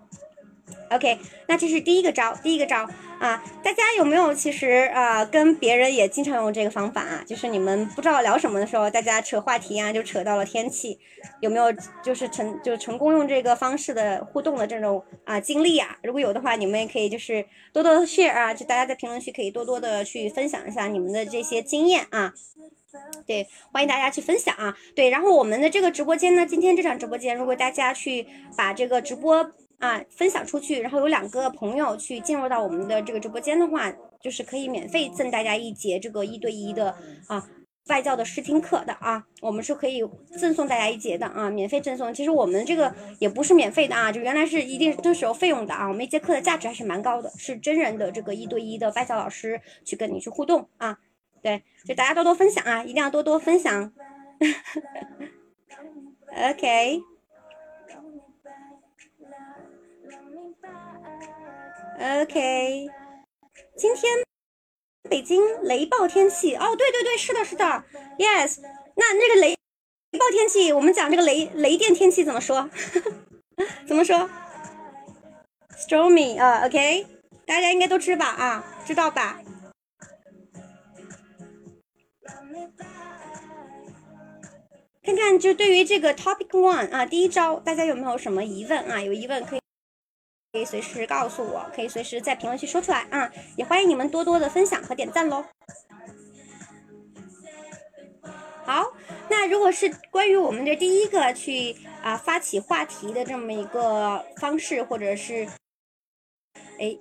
OK，那这是第一个招，第一个招啊，大家有没有其实啊跟别人也经常用这个方法啊？就是你们不知道聊什么的时候，大家扯话题啊，就扯到了天气，有没有就是成就成功用这个方式的互动的这种啊经历啊？如果有的话，你们也可以就是多多 share 啊，就大家在评论区可以多多的去分享一下你们的这些经验啊。对，欢迎大家去分享啊。对，然后我们的这个直播间呢，今天这场直播间，如果大家去把这个直播。啊，分享出去，然后有两个朋友去进入到我们的这个直播间的话，就是可以免费赠大家一节这个一对一的啊外教的试听课的啊，我们是可以赠送大家一节的啊，免费赠送。其实我们这个也不是免费的啊，就原来是一定都是有费用的啊。我们一节课的价值还是蛮高的，是真人的这个一对一的外教老师去跟你去互动啊，对，就大家多多分享啊，一定要多多分享。OK。OK，今天北京雷暴天气哦，对对对，是的，是的，Yes，那那个雷暴天气，我们讲这个雷雷电天气怎么说？怎么说？Stormy 啊，OK，大家应该都知吧啊，知道吧？看看就对于这个 Topic One 啊，第一招，大家有没有什么疑问啊？有疑问可以。可以随时告诉我，可以随时在评论区说出来啊！也欢迎你们多多的分享和点赞喽。好，那如果是关于我们的第一个去啊发起话题的这么一个方式，或者是哎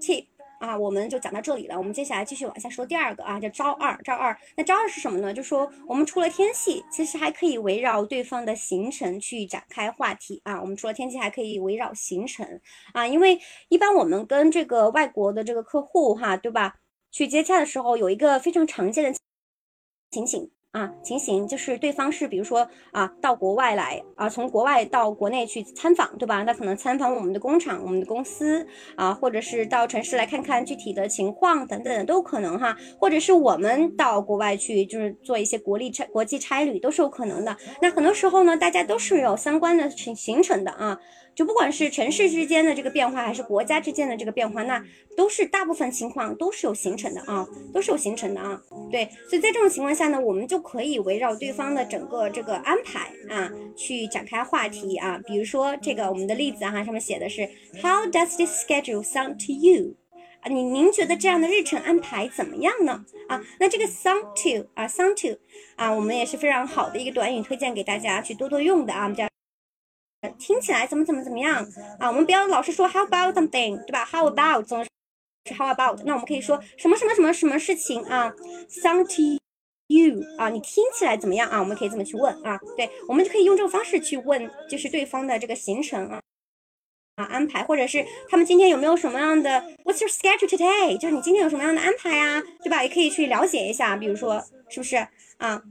，tip。啊，我们就讲到这里了。我们接下来继续往下说第二个啊，叫招二。招二，那招二是什么呢？就说我们除了天气，其实还可以围绕对方的行程去展开话题啊。我们除了天气，还可以围绕行程啊，因为一般我们跟这个外国的这个客户哈，对吧？去接洽的时候，有一个非常常见的情形。啊，情形就是对方是，比如说啊，到国外来啊，从国外到国内去参访，对吧？那可能参访我们的工厂、我们的公司啊，或者是到城市来看看具体的情况等等都可能哈。或者是我们到国外去，就是做一些国力差国际差旅都是有可能的。那很多时候呢，大家都是有相关的行行程的啊。就不管是城市之间的这个变化，还是国家之间的这个变化，那都是大部分情况都是有形成的啊，都是有形成的啊。对，所以在这种情况下呢，我们就可以围绕对方的整个这个安排啊，去展开话题啊。比如说这个我们的例子哈，上面写的是 How does this schedule sound to you？啊，你您觉得这样的日程安排怎么样呢？啊，那这个 sound to 啊，sound to 啊，我们也是非常好的一个短语，推荐给大家去多多用的啊，我们叫。听起来怎么怎么怎么样啊？我们不要老是说 how about something，对吧？how about 总是 how about，那我们可以说什么什么什么什么事情啊？sound to you 啊？你听起来怎么样啊？我们可以这么去问啊？对，我们就可以用这个方式去问，就是对方的这个行程啊啊安排，或者是他们今天有没有什么样的 What's your schedule today？就是你今天有什么样的安排呀？对吧？也可以去了解一下，比如说是不是啊？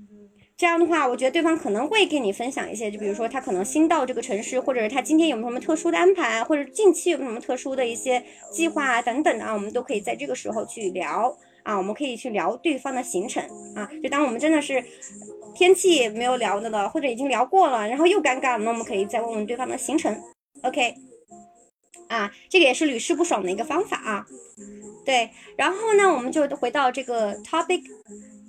这样的话，我觉得对方可能会跟你分享一些，就比如说他可能新到这个城市，或者是他今天有没有什么特殊的安排，或者近期有什么特殊的一些计划啊等等的啊，我们都可以在这个时候去聊啊，我们可以去聊对方的行程啊。就当我们真的是天气没有聊的了，或者已经聊过了，然后又尴尬了，那我们可以再问问对方的行程。OK，啊，这个也是屡试不爽的一个方法啊。对，然后呢，我们就回到这个 topic。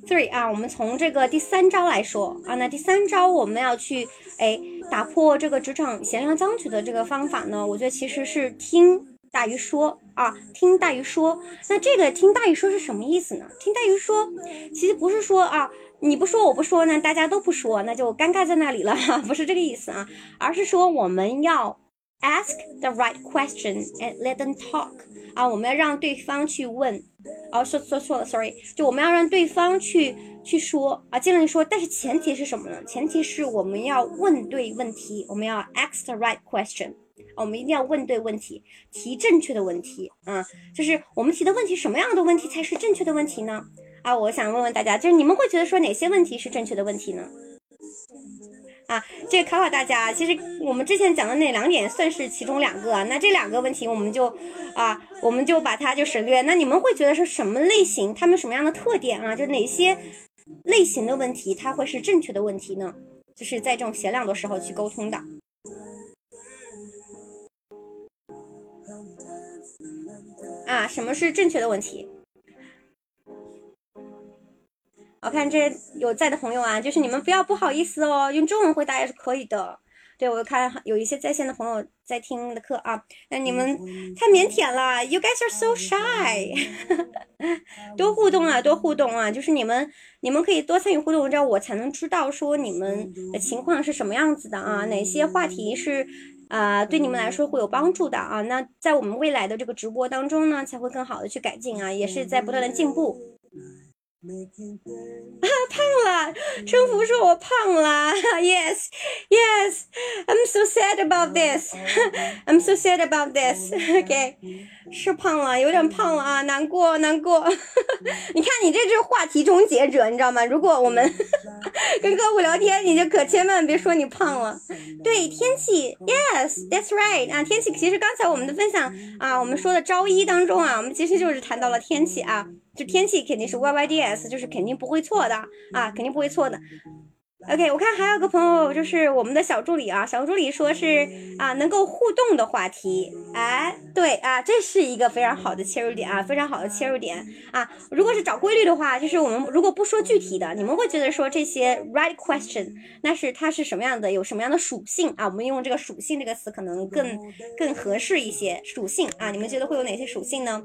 Three 啊，我们从这个第三招来说啊，那第三招我们要去哎打破这个职场贤良僵局的这个方法呢，我觉得其实是听大于说啊，听大于说。那这个听大于说是什么意思呢？听大于说，其实不是说啊，你不说我不说呢，大家都不说，那就尴尬在那里了哈，不是这个意思啊，而是说我们要 ask the right question and let them talk 啊，我们要让对方去问。哦，说说错了，sorry，就我们要让对方去去说啊，尽量说，但是前提是什么呢？前提是我们要问对问题，我们要 ask the right question，我们一定要问对问题，提正确的问题啊，就是我们提的问题，什么样的问题才是正确的问题呢？啊，我想问问大家，就是你们会觉得说哪些问题是正确的问题呢？啊，这考考大家，其实我们之前讲的那两点算是其中两个，那这两个问题我们就啊，我们就把它就省略。那你们会觉得是什么类型？他们什么样的特点啊？就哪些类型的问题，它会是正确的问题呢？就是在这种闲聊的时候去沟通的。啊，什么是正确的问题？我看这有在的朋友啊，就是你们不要不好意思哦，用中文回答也是可以的。对我看有一些在线的朋友在听的课啊，那你们太腼腆了，You guys are so shy。多互动啊，多互动啊，就是你们你们可以多参与互动，这样我才能知道说你们的情况是什么样子的啊，哪些话题是啊对你们来说会有帮助的啊，那在我们未来的这个直播当中呢，才会更好的去改进啊，也是在不断的进步。啊，胖了！生福说我胖了。Yes, yes, I'm so sad about this. I'm so sad about this. OK，是胖了，有点胖了啊，难过，难过。你看，你这就是话题终结者，你知道吗？如果我们跟客户聊天，你就可千万别说你胖了。对，天气，Yes, that's right 啊，天气。其实刚才我们的分享啊，我们说的招一当中啊，我们其实就是谈到了天气啊。就天气肯定是 Y Y D S，就是肯定不会错的啊，肯定不会错的。OK，我看还有个朋友就是我们的小助理啊，小助理说是啊能够互动的话题，哎，对啊，这是一个非常好的切入点啊，非常好的切入点啊。如果是找规律的话，就是我们如果不说具体的，你们会觉得说这些 right question，那是它是什么样的，有什么样的属性啊？我们用这个属性这个词可能更更合适一些，属性啊，你们觉得会有哪些属性呢？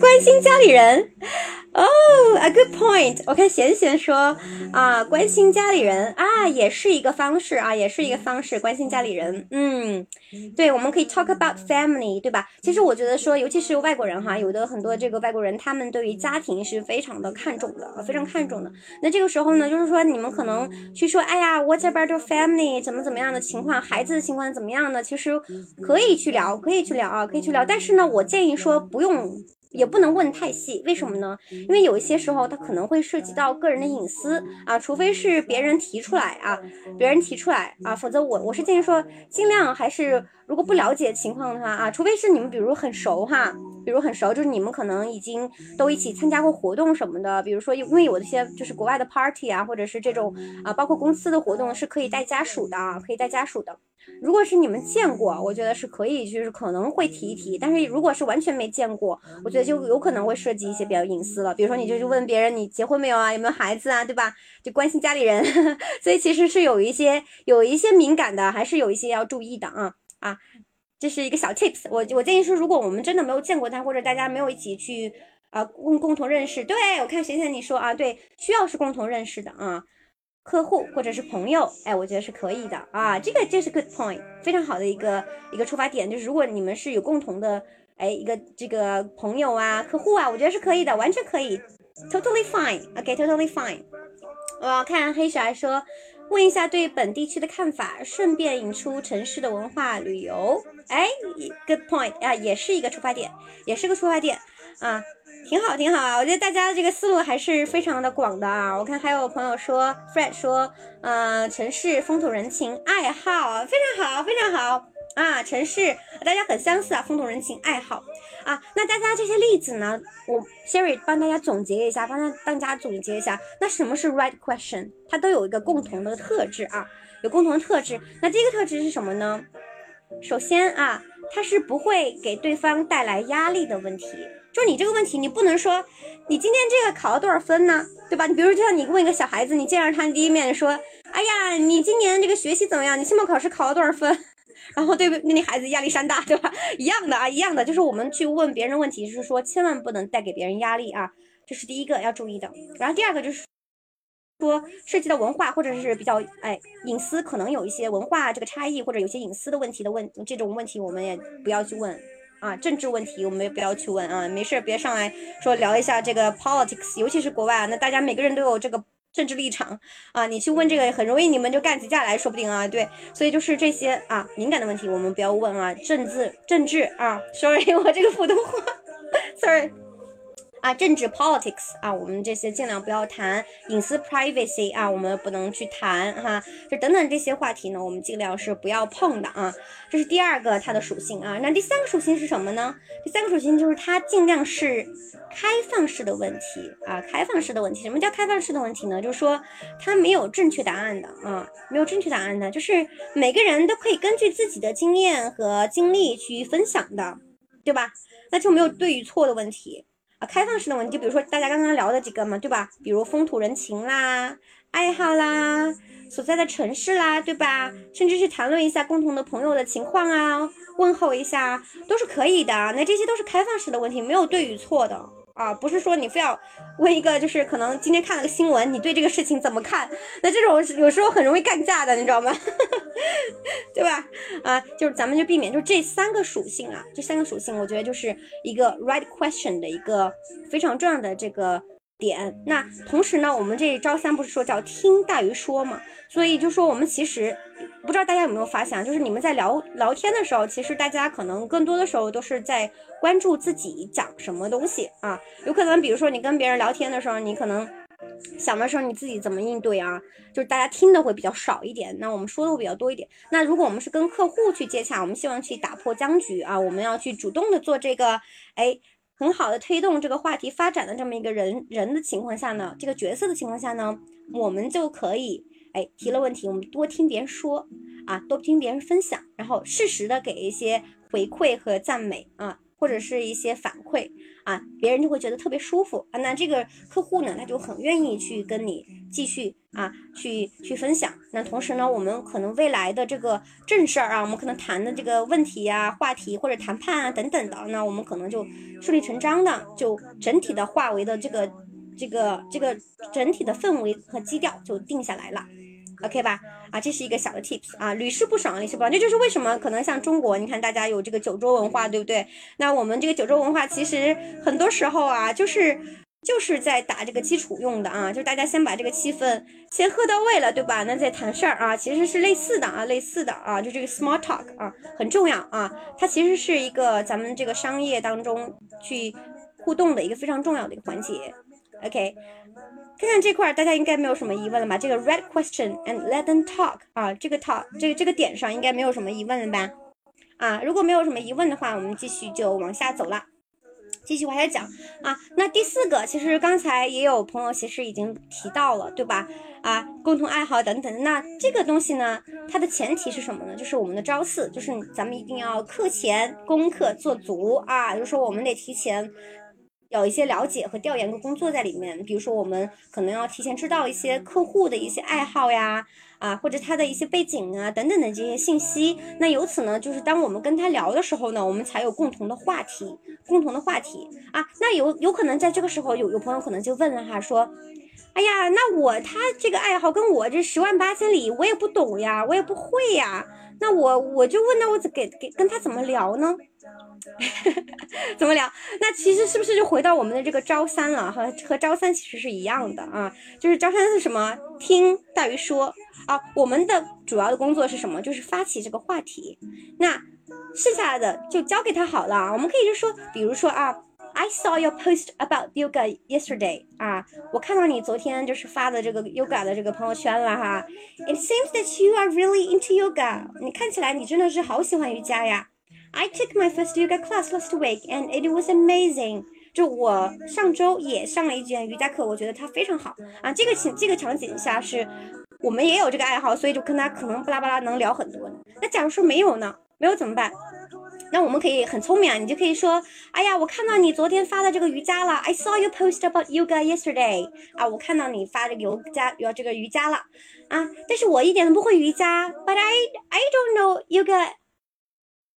关心家里人。哦，a good point。我看贤贤说啊，关心家里人啊，也是一个方式啊，也是一个方式，关心家里人。嗯，对，我们可以 talk about family，对吧？其实我觉得说，尤其是外国人哈，有的很多这个外国人，他们对于家庭是非常的看重的，非常看重的。那这个时候呢，就是说你们可能去说，哎呀，what about your family？怎么怎么样的情况，孩子的情况怎么样呢？其实可以去聊，可以去聊啊，可以去聊。但是呢，我建议说不用。也不能问太细，为什么呢？因为有一些时候它可能会涉及到个人的隐私啊，除非是别人提出来啊，别人提出来啊，否则我我是建议说，尽量还是如果不了解情况的话啊，除非是你们比如很熟哈，比如很熟，就是你们可能已经都一起参加过活动什么的，比如说因为有一些就是国外的 party 啊，或者是这种啊，包括公司的活动是可以带家属的啊，可以带家属的。如果是你们见过，我觉得是可以，就是可能会提一提。但是如果是完全没见过，我觉得就有可能会涉及一些比较隐私了。比如说，你就去问别人你结婚没有啊，有没有孩子啊，对吧？就关心家里人，所以其实是有一些有一些敏感的，还是有一些要注意的啊啊！这是一个小 tips，我我建议是，如果我们真的没有见过他，或者大家没有一起去啊共共同认识，对我看贤贤你说啊，对，需要是共同认识的啊。客户或者是朋友，哎，我觉得是可以的啊，这个这是 good point，非常好的一个一个出发点，就是如果你们是有共同的，哎，一个这个朋友啊，客户啊，我觉得是可以的，完全可以，totally fine，OK，totally fine。我看黑小孩说，问一下对本地区的看法，顺便引出城市的文化旅游，哎，good point 啊，也是一个出发点，也是个出发点啊。挺好，挺好啊！我觉得大家这个思路还是非常的广的啊。我看还有朋友说，Fred 说，嗯，城市风土人情爱好非常好，非常好。啊，城市，大家很相似啊，风土人情，爱好啊。那大家这些例子呢，我 Siri 帮大家总结一下，帮大大家总结一下。那什么是 right question？它都有一个共同的特质啊，有共同的特质。那第一个特质是什么呢？首先啊，它是不会给对方带来压力的问题。就你这个问题，你不能说你今天这个考了多少分呢？对吧？你比如就像你问一个小孩子，你见着他第一面说，哎呀，你今年这个学习怎么样？你期末考试考了多少分？然后对那那孩子压力山大，对吧？一样的啊，一样的，就是我们去问别人问题，就是说千万不能带给别人压力啊，这是第一个要注意的。然后第二个就是说涉及到文化或者是比较哎隐私，可能有一些文化这个差异或者有些隐私的问题的问这种问题，我们也不要去问啊。政治问题我们也不要去问啊，没事别上来说聊一下这个 politics，尤其是国外啊，那大家每个人都有这个。政治立场啊，你去问这个很容易，你们就干起架来说不定啊。对，所以就是这些啊敏感的问题，我们不要问啊。政治政治啊，sorry，我这个普通话，sorry。啊，政治 politics 啊，我们这些尽量不要谈隐私 privacy 啊，我们不能去谈哈，就等等这些话题呢，我们尽量是不要碰的啊。这是第二个它的属性啊。那第三个属性是什么呢？第三个属性就是它尽量是开放式的问题啊，开放式的问题。什么叫开放式的问题呢？就是说它没有正确答案的啊，没有正确答案的，就是每个人都可以根据自己的经验和经历去分享的，对吧？那就没有对与错的问题。啊，开放式的问题，就比如说大家刚刚聊的几个嘛，对吧？比如风土人情啦、爱好啦、所在的城市啦，对吧？甚至是谈论一下共同的朋友的情况啊，问候一下都是可以的。那这些都是开放式的问题，没有对与错的。啊，不是说你非要问一个，就是可能今天看了个新闻，你对这个事情怎么看？那这种有时候很容易干架的，你知道吗？对吧？啊，就是咱们就避免，就这三个属性啊，这三个属性，我觉得就是一个 right question 的一个非常重要的这个点。那同时呢，我们这招三不是说叫听大于说嘛？所以就说我们其实。不知道大家有没有发现，就是你们在聊聊天的时候，其实大家可能更多的时候都是在关注自己讲什么东西啊。有可能，比如说你跟别人聊天的时候，你可能想的时候你自己怎么应对啊，就是大家听的会比较少一点，那我们说的会比较多一点。那如果我们是跟客户去接洽，我们希望去打破僵局啊，我们要去主动的做这个，哎，很好的推动这个话题发展的这么一个人人的情况下呢，这个角色的情况下呢，我们就可以。哎，提了问题，我们多听别人说啊，多听别人分享，然后适时的给一些回馈和赞美啊，或者是一些反馈啊，别人就会觉得特别舒服啊。那这个客户呢，他就很愿意去跟你继续啊，去去分享。那同时呢，我们可能未来的这个正事儿啊，我们可能谈的这个问题呀、话题或者谈判啊等等的，那我们可能就顺理成章的就整体的化为的这个这个这个整体的氛围和基调就定下来了。OK 吧，啊，这是一个小的 tips 啊，屡试不爽，屡试不爽，这就是为什么可能像中国，你看大家有这个酒桌文化，对不对？那我们这个酒桌文化其实很多时候啊，就是就是在打这个基础用的啊，就是大家先把这个气氛先喝到位了，对吧？那再谈事儿啊，其实是类似的啊，类似的啊，就这个 small talk 啊，很重要啊，它其实是一个咱们这个商业当中去互动的一个非常重要的一个环节。OK。看看这块，大家应该没有什么疑问了吧？这个 red question and let them talk 啊，这个 talk 这个这个点上应该没有什么疑问了吧？啊，如果没有什么疑问的话，我们继续就往下走了，继续往下讲啊。那第四个，其实刚才也有朋友其实已经提到了，对吧？啊，共同爱好等等。那这个东西呢，它的前提是什么呢？就是我们的朝四，就是咱们一定要课前功课做足啊，就是说我们得提前。有一些了解和调研的工作在里面，比如说我们可能要提前知道一些客户的一些爱好呀，啊或者他的一些背景啊等等的这些信息。那由此呢，就是当我们跟他聊的时候呢，我们才有共同的话题，共同的话题啊。那有有可能在这个时候，有有朋友可能就问了哈，说，哎呀，那我他这个爱好跟我这十万八千里，我也不懂呀，我也不会呀。那我我就问，那我怎给给跟他怎么聊呢？怎么聊？那其实是不是就回到我们的这个招三了？和和招三其实是一样的啊，就是招三是什么？听大于说啊。我们的主要的工作是什么？就是发起这个话题。那剩下的就交给他好了。我们可以就说，比如说啊。I saw your post about yoga yesterday 啊，我看到你昨天就是发的这个 yoga 的这个朋友圈了哈。It seems that you are really into yoga，你看起来你真的是好喜欢瑜伽呀。I took my first yoga class last week and it was amazing。就我上周也上了一节瑜伽课，我觉得它非常好啊。这个情这个场景下是我们也有这个爱好，所以就跟他可能巴拉巴拉能聊很多。那假如说没有呢？没有怎么办？那我们可以很聪明啊，你就可以说，哎呀，我看到你昨天发的这个瑜伽了，I saw you post about yoga yesterday。啊，我看到你发这个瑜伽，有这个瑜伽了啊，但是我一点都不会瑜伽，But I I don't know yoga.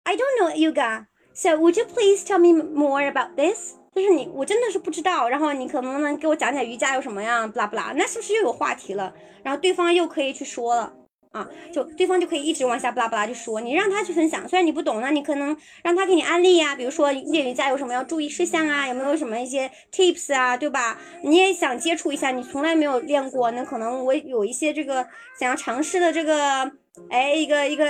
I don't know yoga。So would you please tell me more about this？就是你，我真的是不知道。然后你可能能给我讲讲瑜伽有什么样，不啦不啦，那是不是又有话题了？然后对方又可以去说了。啊，就对方就可以一直往下巴拉巴拉就说，你让他去分享，虽然你不懂那，你可能让他给你安利呀，比如说练瑜伽有什么要注意事项啊，有没有什么一些 tips 啊，对吧？你也想接触一下，你从来没有练过，那可能我有一些这个想要尝试的这个，哎，一个一个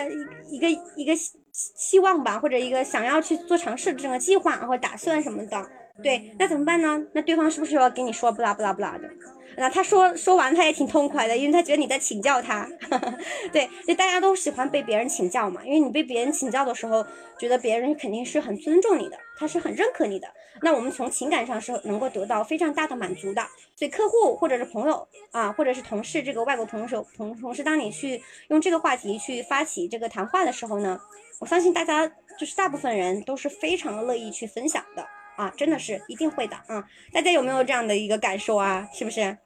一个一个希望吧，或者一个想要去做尝试的这个计划或者打算什么的，对，那怎么办呢？那对方是不是要跟你说不拉不拉不拉的？那他说说完他也挺痛快的，因为他觉得你在请教他，对，就大家都喜欢被别人请教嘛，因为你被别人请教的时候，觉得别人肯定是很尊重你的，他是很认可你的。那我们从情感上是能够得到非常大的满足的。所以客户或者是朋友啊，或者是同事，这个外国同事同同事，当你去用这个话题去发起这个谈话的时候呢，我相信大家就是大部分人都是非常乐意去分享的。啊，真的是一定会的啊！大家有没有这样的一个感受啊？是不是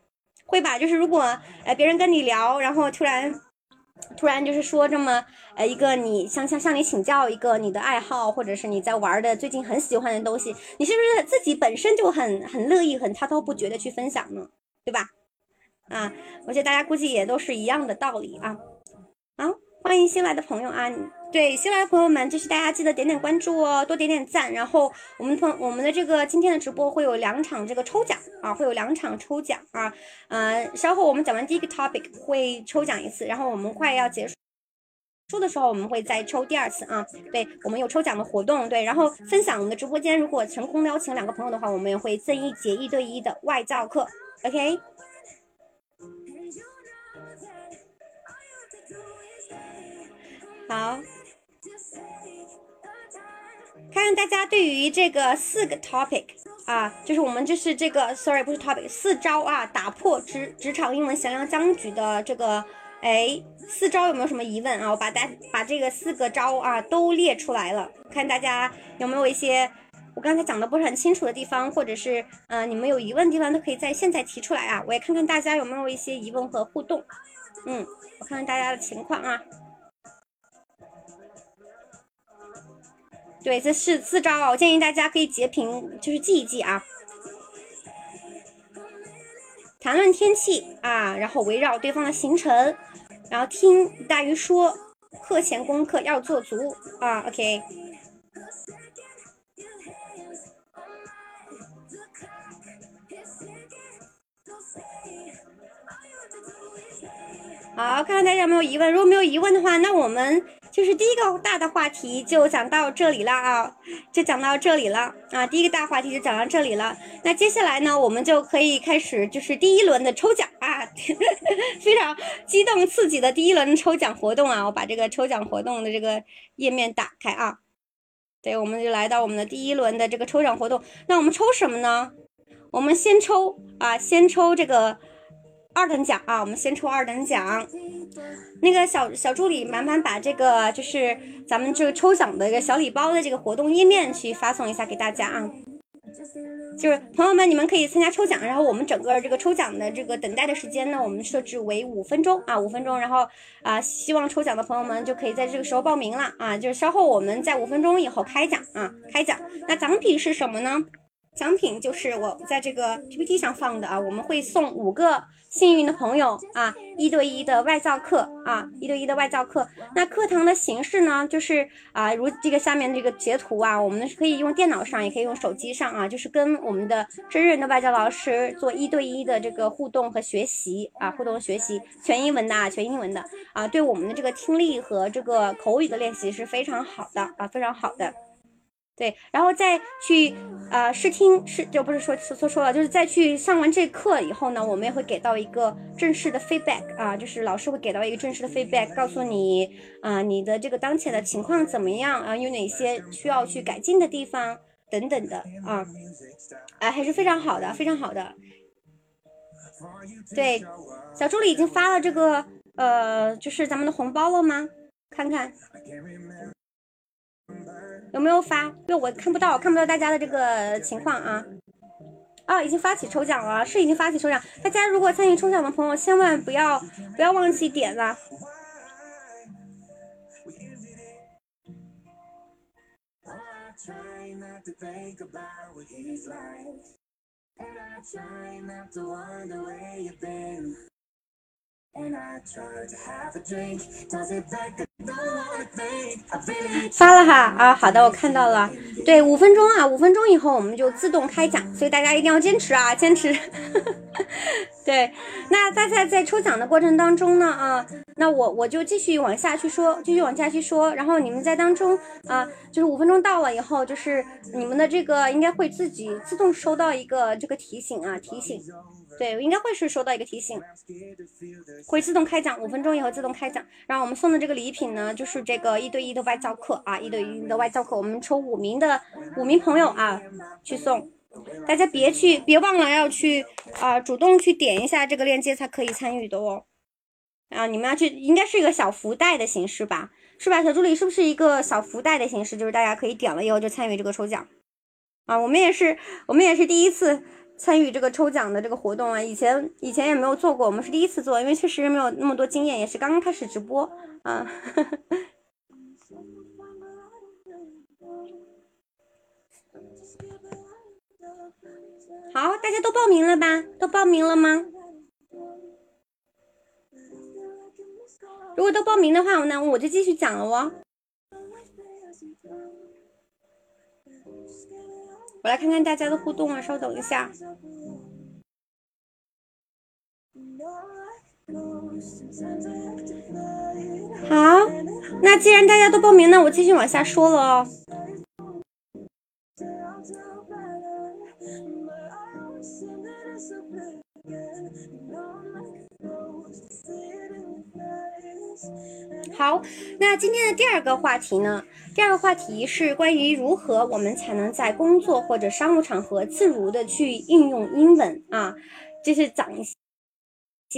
会吧？就是如果呃别人跟你聊，然后突然突然就是说这么呃一个你向向向你请教一个你的爱好，或者是你在玩的最近很喜欢的东西，你是不是自己本身就很很乐意、很滔滔不绝的去分享呢？对吧？啊，我觉得大家估计也都是一样的道理啊。好，欢迎新来的朋友啊！对新来的朋友们，就是大家记得点点关注哦，多点点赞。然后我们朋我们的这个今天的直播会有两场这个抽奖啊，会有两场抽奖啊。嗯，稍后我们讲完第一个 topic 会抽奖一次，然后我们快要结束出的时候，我们会再抽第二次啊。对我们有抽奖的活动，对，然后分享我们的直播间，如果成功邀请两个朋友的话，我们也会赠一节一对一的外教课。OK。好。看看大家对于这个四个 topic 啊，就是我们就是这个，sorry 不是 topic，四招啊，打破职职场英文降妖僵局的这个，哎，四招有没有什么疑问啊？我把大把这个四个招啊都列出来了，看大家有没有一些我刚才讲的不是很清楚的地方，或者是嗯你们有疑问的地方都可以在现在提出来啊，我也看看大家有没有一些疑问和互动，嗯，我看看大家的情况啊。对，这是四招啊，我建议大家可以截屏，就是记一记啊。谈论天气啊，然后围绕对方的行程，然后听大于说，课前功课要做足啊。OK。好，看看大家有没有疑问，如果没有疑问的话，那我们。就是第一个大的话题就讲到这里了啊，就讲到这里了啊，第一个大话题就讲到这里了。那接下来呢，我们就可以开始就是第一轮的抽奖啊，非常激动刺激的第一轮抽奖活动啊。我把这个抽奖活动的这个页面打开啊，对，我们就来到我们的第一轮的这个抽奖活动。那我们抽什么呢？我们先抽啊，先抽这个。二等奖啊，我们先抽二等奖。那个小小助理，麻烦把这个就是咱们这个抽奖的一个小礼包的这个活动页面去发送一下给大家啊。就是朋友们，你们可以参加抽奖，然后我们整个这个抽奖的这个等待的时间呢，我们设置为五分钟啊，五分钟。然后啊，希望抽奖的朋友们就可以在这个时候报名了啊，就是稍后我们在五分钟以后开奖啊，开奖。那奖品是什么呢？奖品就是我在这个 PPT 上放的啊，我们会送五个。幸运的朋友啊，一对一的外教课啊，一对一的外教课。那课堂的形式呢，就是啊，如这个下面这个截图啊，我们是可以用电脑上，也可以用手机上啊，就是跟我们的真人的外教老师做一对一的这个互动和学习啊，互动学习，全英文的啊，全英文的啊，对我们的这个听力和这个口语的练习是非常好的啊，非常好的。对，然后再去呃试听试就不是说说说了，就是再去上完这课以后呢，我们也会给到一个正式的 feedback 啊，就是老师会给到一个正式的 feedback，告诉你啊你的这个当前的情况怎么样啊，有哪些需要去改进的地方等等的啊，哎还是非常好的，非常好的。对，小助理已经发了这个呃就是咱们的红包了吗？看看。有没有发？因为我看不到，看不到大家的这个情况啊。啊，已经发起抽奖了，是已经发起抽奖。大家如果参与抽奖的朋友，千万不要不要忘记点了。发了哈啊，好的，我看到了。对，五分钟啊，五分钟以后我们就自动开奖，所以大家一定要坚持啊，坚持。对，那大家在抽奖的过程当中呢，啊，那我我就继续往下去说，继续往下去说，然后你们在当中啊，就是五分钟到了以后，就是你们的这个应该会自己自动收到一个这个提醒啊，提醒。对，应该会是收到一个提醒，会自动开奖，五分钟以后自动开奖。然后我们送的这个礼品呢，就是这个一对一的外教课啊，一对一的外教课，我们抽五名的五名朋友啊去送。大家别去，别忘了要去啊，主动去点一下这个链接才可以参与的哦。啊，你们要去，应该是一个小福袋的形式吧？是吧，小助理？是不是一个小福袋的形式？就是大家可以点了以后就参与这个抽奖啊。我们也是，我们也是第一次。参与这个抽奖的这个活动啊，以前以前也没有做过，我们是第一次做，因为确实没有那么多经验，也是刚刚开始直播啊。好，大家都报名了吧？都报名了吗？如果都报名的话，那我就继续讲了哦。我来看看大家的互动啊，稍等一下。好，那既然大家都报名，那我继续往下说了哦。好，那今天的第二个话题呢？第二个话题是关于如何我们才能在工作或者商务场合自如的去应用英文啊，就是讲一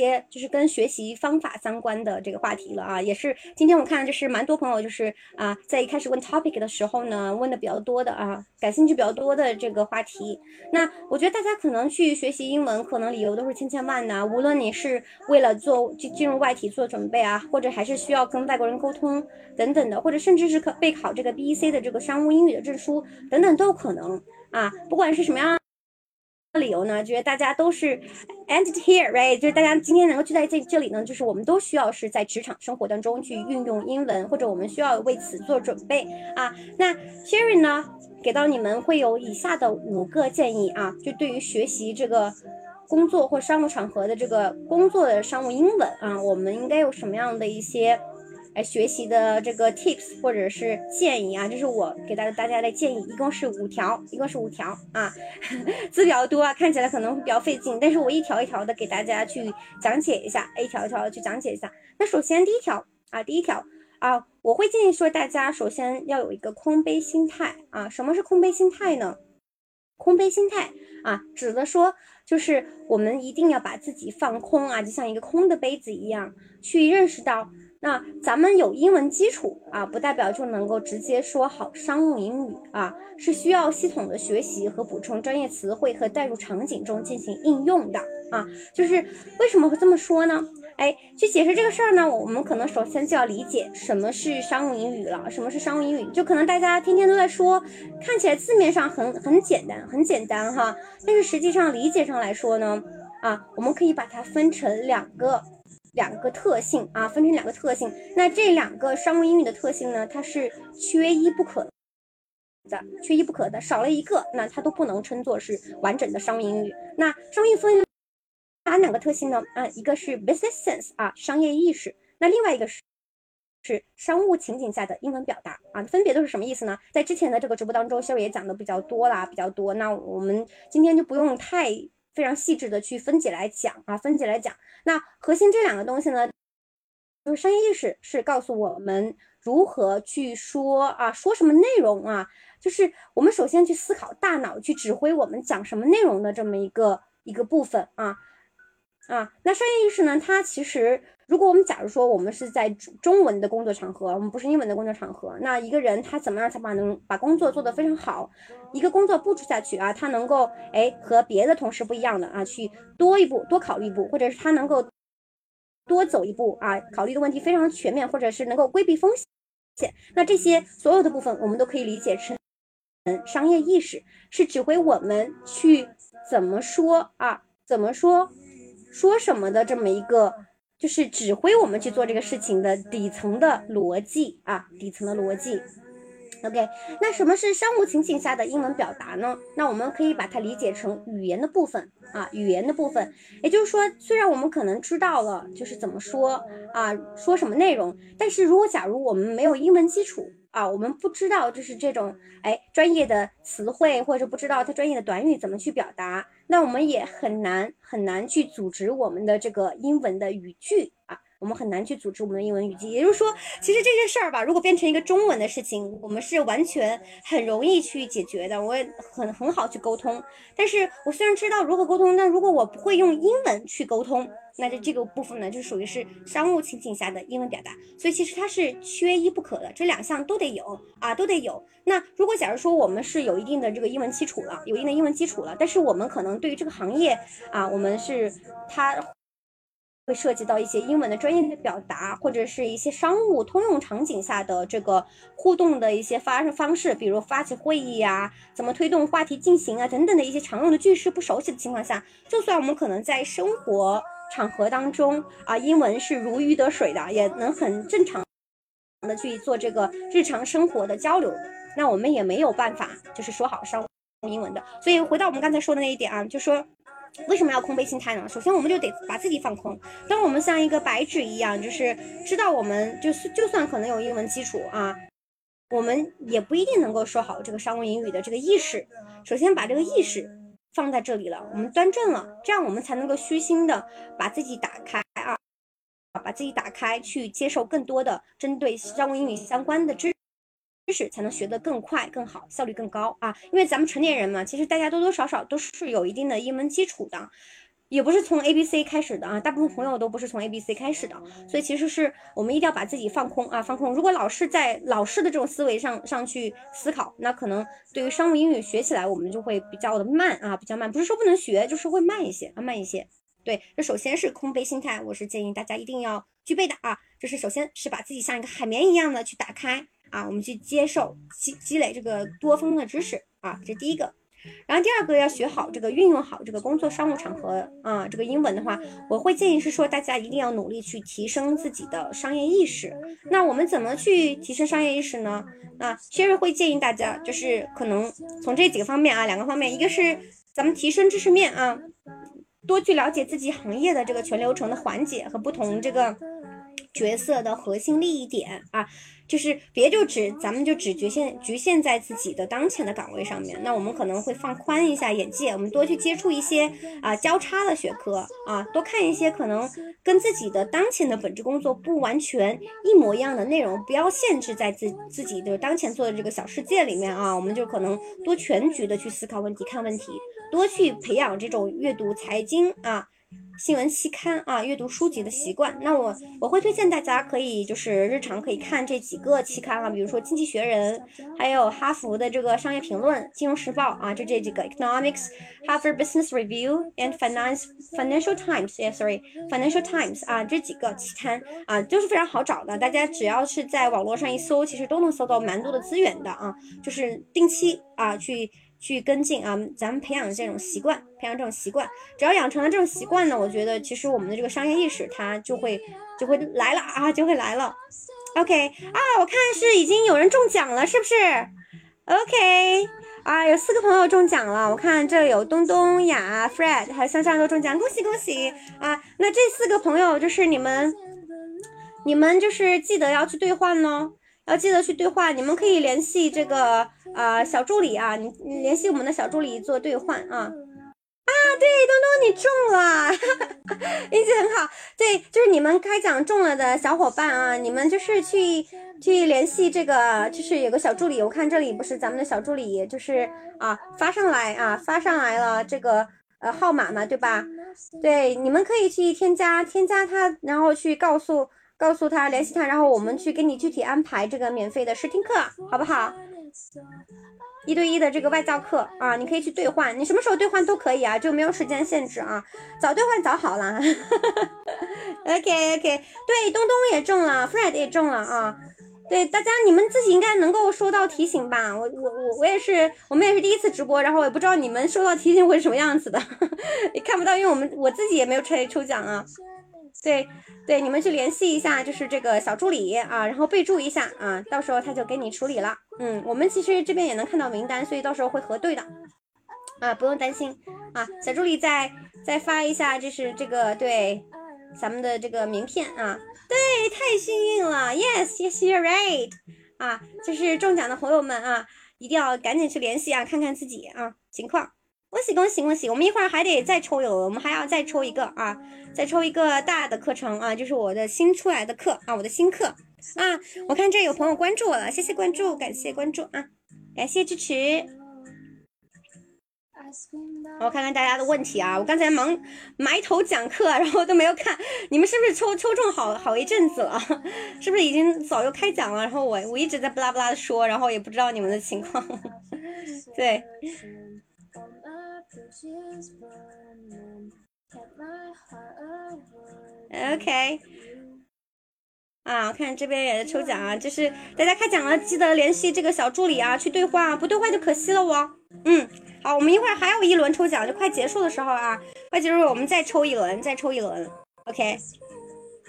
些。就是跟学习方法相关的这个话题了啊，也是今天我看就是蛮多朋友就是啊，在一开始问 topic 的时候呢，问的比较多的啊，感兴趣比较多的这个话题。那我觉得大家可能去学习英文，可能理由都是千千万的，无论你是为了做进进入外企做准备啊，或者还是需要跟外国人沟通等等的，或者甚至是可备考这个 BEC 的这个商务英语的证书等等都有可能啊，不管是什么样。理由呢？觉得大家都是 ended here，right？就是大家今天能够聚在这这里呢，就是我们都需要是在职场生活当中去运用英文，或者我们需要为此做准备啊。那 Sherry 呢，给到你们会有以下的五个建议啊，就对于学习这个工作或商务场合的这个工作的商务英文啊，我们应该有什么样的一些？来学习的这个 tips 或者是建议啊，这是我给大家大家的建议，一共是五条，一共是五条啊，字比较多啊，看起来可能会比较费劲，但是我一条一条的给大家去讲解一下，一条一条的去讲解一下。那首先第一条啊，第一条啊，我会建议说大家首先要有一个空杯心态啊，什么是空杯心态呢？空杯心态啊，指的说就是我们一定要把自己放空啊，就像一个空的杯子一样，去认识到。那咱们有英文基础啊，不代表就能够直接说好商务英语啊，是需要系统的学习和补充专业词汇和带入场景中进行应用的啊。就是为什么会这么说呢？哎，去解释这个事儿呢，我们可能首先就要理解什么是商务英语了。什么是商务英语？就可能大家天天都在说，看起来字面上很很简单，很简单哈，但是实际上理解上来说呢，啊，我们可以把它分成两个。两个特性啊，分成两个特性。那这两个商务英语的特性呢，它是缺一不可的，缺一不可的，少了一个，那它都不能称作是完整的商务英语。那商务英语分哪两个特性呢？啊，一个是 business sense 啊，商业意识。那另外一个是是商务情景下的英文表达啊，分别都是什么意思呢？在之前的这个直播当中，肖也讲的比较多啦，比较多。那我们今天就不用太非常细致的去分解来讲啊，分解来讲。那核心这两个东西呢，就是商业意识是告诉我们如何去说啊，说什么内容啊，就是我们首先去思考大脑去指挥我们讲什么内容的这么一个一个部分啊。啊，那商业意识呢？它其实，如果我们假如说我们是在中文的工作场合，我们不是英文的工作场合，那一个人他怎么样才把能把工作做得非常好？一个工作布置下去啊，他能够哎和别的同事不一样的啊，去多一步多考虑一步，或者是他能够多走一步啊，考虑的问题非常全面，或者是能够规避风险。那这些所有的部分，我们都可以理解成，商业意识是指挥我们去怎么说啊，怎么说。说什么的这么一个，就是指挥我们去做这个事情的底层的逻辑啊，底层的逻辑。OK，那什么是商务情景下的英文表达呢？那我们可以把它理解成语言的部分啊，语言的部分。也就是说，虽然我们可能知道了就是怎么说啊，说什么内容，但是如果假如我们没有英文基础。啊，我们不知道就是这种哎专业的词汇，或者不知道它专业的短语怎么去表达，那我们也很难很难去组织我们的这个英文的语句啊。我们很难去组织我们的英文语句，也就是说，其实这些事儿吧，如果变成一个中文的事情，我们是完全很容易去解决的，我也很很好去沟通。但是我虽然知道如何沟通，但如果我不会用英文去沟通，那这这个部分呢，就属于是商务情景下的英文表达。所以其实它是缺一不可的，这两项都得有啊，都得有。那如果假如说我们是有一定的这个英文基础了，有一定的英文基础了，但是我们可能对于这个行业啊，我们是它。会涉及到一些英文的专业的表达，或者是一些商务通用场景下的这个互动的一些发生方式，比如发起会议啊，怎么推动话题进行啊，等等的一些常用的句式不熟悉的情况下，就算我们可能在生活场合当中啊，英文是如鱼得水的，也能很正常的去做这个日常生活的交流，那我们也没有办法就是说好商务英文的。所以回到我们刚才说的那一点啊，就说。为什么要空杯心态呢？首先，我们就得把自己放空。当我们像一个白纸一样，就是知道我们就是就算可能有英文基础啊，我们也不一定能够说好这个商务英语的这个意识。首先把这个意识放在这里了，我们端正了，这样我们才能够虚心的把自己打开啊，把自己打开去接受更多的针对商务英语相关的知。知识才能学得更快、更好，效率更高啊！因为咱们成年人嘛，其实大家多多少少都是有一定的英文基础的，也不是从 A B C 开始的啊。大部分朋友都不是从 A B C 开始的，所以其实是我们一定要把自己放空啊，放空。如果老是在老式的这种思维上上去思考，那可能对于商务英语学起来，我们就会比较的慢啊，比较慢。不是说不能学，就是会慢一些啊，慢一些。对，这首先是空杯心态，我是建议大家一定要具备的啊。就是首先是把自己像一个海绵一样的去打开。啊，我们去接受积积累这个多方的知识啊，这第一个。然后第二个要学好这个运用好这个工作商务场合啊，这个英文的话，我会建议是说大家一定要努力去提升自己的商业意识。那我们怎么去提升商业意识呢？啊，Sherry 会建议大家就是可能从这几个方面啊，两个方面，一个是咱们提升知识面啊，多去了解自己行业的这个全流程的环节和不同这个角色的核心利益点啊。就是别就只咱们就只局限局限在自己的当前的岗位上面，那我们可能会放宽一下眼界，我们多去接触一些啊交叉的学科啊，多看一些可能跟自己的当前的本职工作不完全一模一样的内容，不要限制在自自己的当前做的这个小世界里面啊，我们就可能多全局的去思考问题、看问题，多去培养这种阅读财经啊。新闻期刊啊，阅读书籍的习惯。那我我会推荐大家可以就是日常可以看这几个期刊啊，比如说《经济学人》，还有哈佛的这个《商业评论》、《金融时报》啊，就这几个 Economics、Harvard Business Review and Finance Financial Times，yeah，sorry，Financial Times 啊，这几个期刊啊，就是非常好找的。大家只要是在网络上一搜，其实都能搜到蛮多的资源的啊，就是定期啊去。去跟进啊，咱们培养这种习惯，培养这种习惯，只要养成了这种习惯呢，我觉得其实我们的这个商业意识它就会就会来了啊，就会来了。OK 啊，我看是已经有人中奖了，是不是？OK 啊，有四个朋友中奖了，我看这有东东雅、Fred 还有香香都中奖，恭喜恭喜啊！那这四个朋友就是你们。你们就是记得要去兑换哦，要记得去兑换。你们可以联系这个呃小助理啊，你你联系我们的小助理做兑换啊。啊，对，东东你中了，运气很好。对，就是你们开奖中了的小伙伴啊，你们就是去去联系这个，就是有个小助理，我看这里不是咱们的小助理，就是啊发上来啊发上来了这个呃号码嘛，对吧？对，你们可以去添加添加他，然后去告诉告诉他联系他，然后我们去给你具体安排这个免费的试听课，好不好？一对一的这个外教课啊，你可以去兑换，你什么时候兑换都可以啊，就没有时间限制啊，早兑换早好了。OK OK，对，东东也中了，Fred 也中了啊。对，大家你们自己应该能够收到提醒吧？我我我我也是，我们也是第一次直播，然后也不知道你们收到提醒会是什么样子的，也看不到，因为我们我自己也没有抽抽奖啊。对对，你们去联系一下，就是这个小助理啊，然后备注一下啊，到时候他就给你处理了。嗯，我们其实这边也能看到名单，所以到时候会核对的啊，不用担心啊。小助理再再发一下，就是这个对咱们的这个名片啊，对，太幸运了，Yes，Yes，You're right 啊，就是中奖的朋友们啊，一定要赶紧去联系啊，看看自己啊情况。恭喜恭喜恭喜！我们一会儿还得再抽一轮，我们还要再抽一个啊，再抽一个大的课程啊，就是我的新出来的课啊，我的新课啊。我看这有朋友关注我了，谢谢关注，感谢关注啊，感谢支持。我看看大家的问题啊，我刚才忙埋头讲课，然后都没有看，你们是不是抽抽中好好一阵子了？是不是已经早就开讲了？然后我我一直在不拉不拉的说，然后也不知道你们的情况。对。OK，啊，我看这边也在抽奖啊，就是大家开奖了，记得联系这个小助理啊，去兑换啊，不兑换就可惜了哦。嗯，好，我们一会儿还有一轮抽奖，就快结束的时候啊，快结束我们再抽一轮，再抽一轮，OK，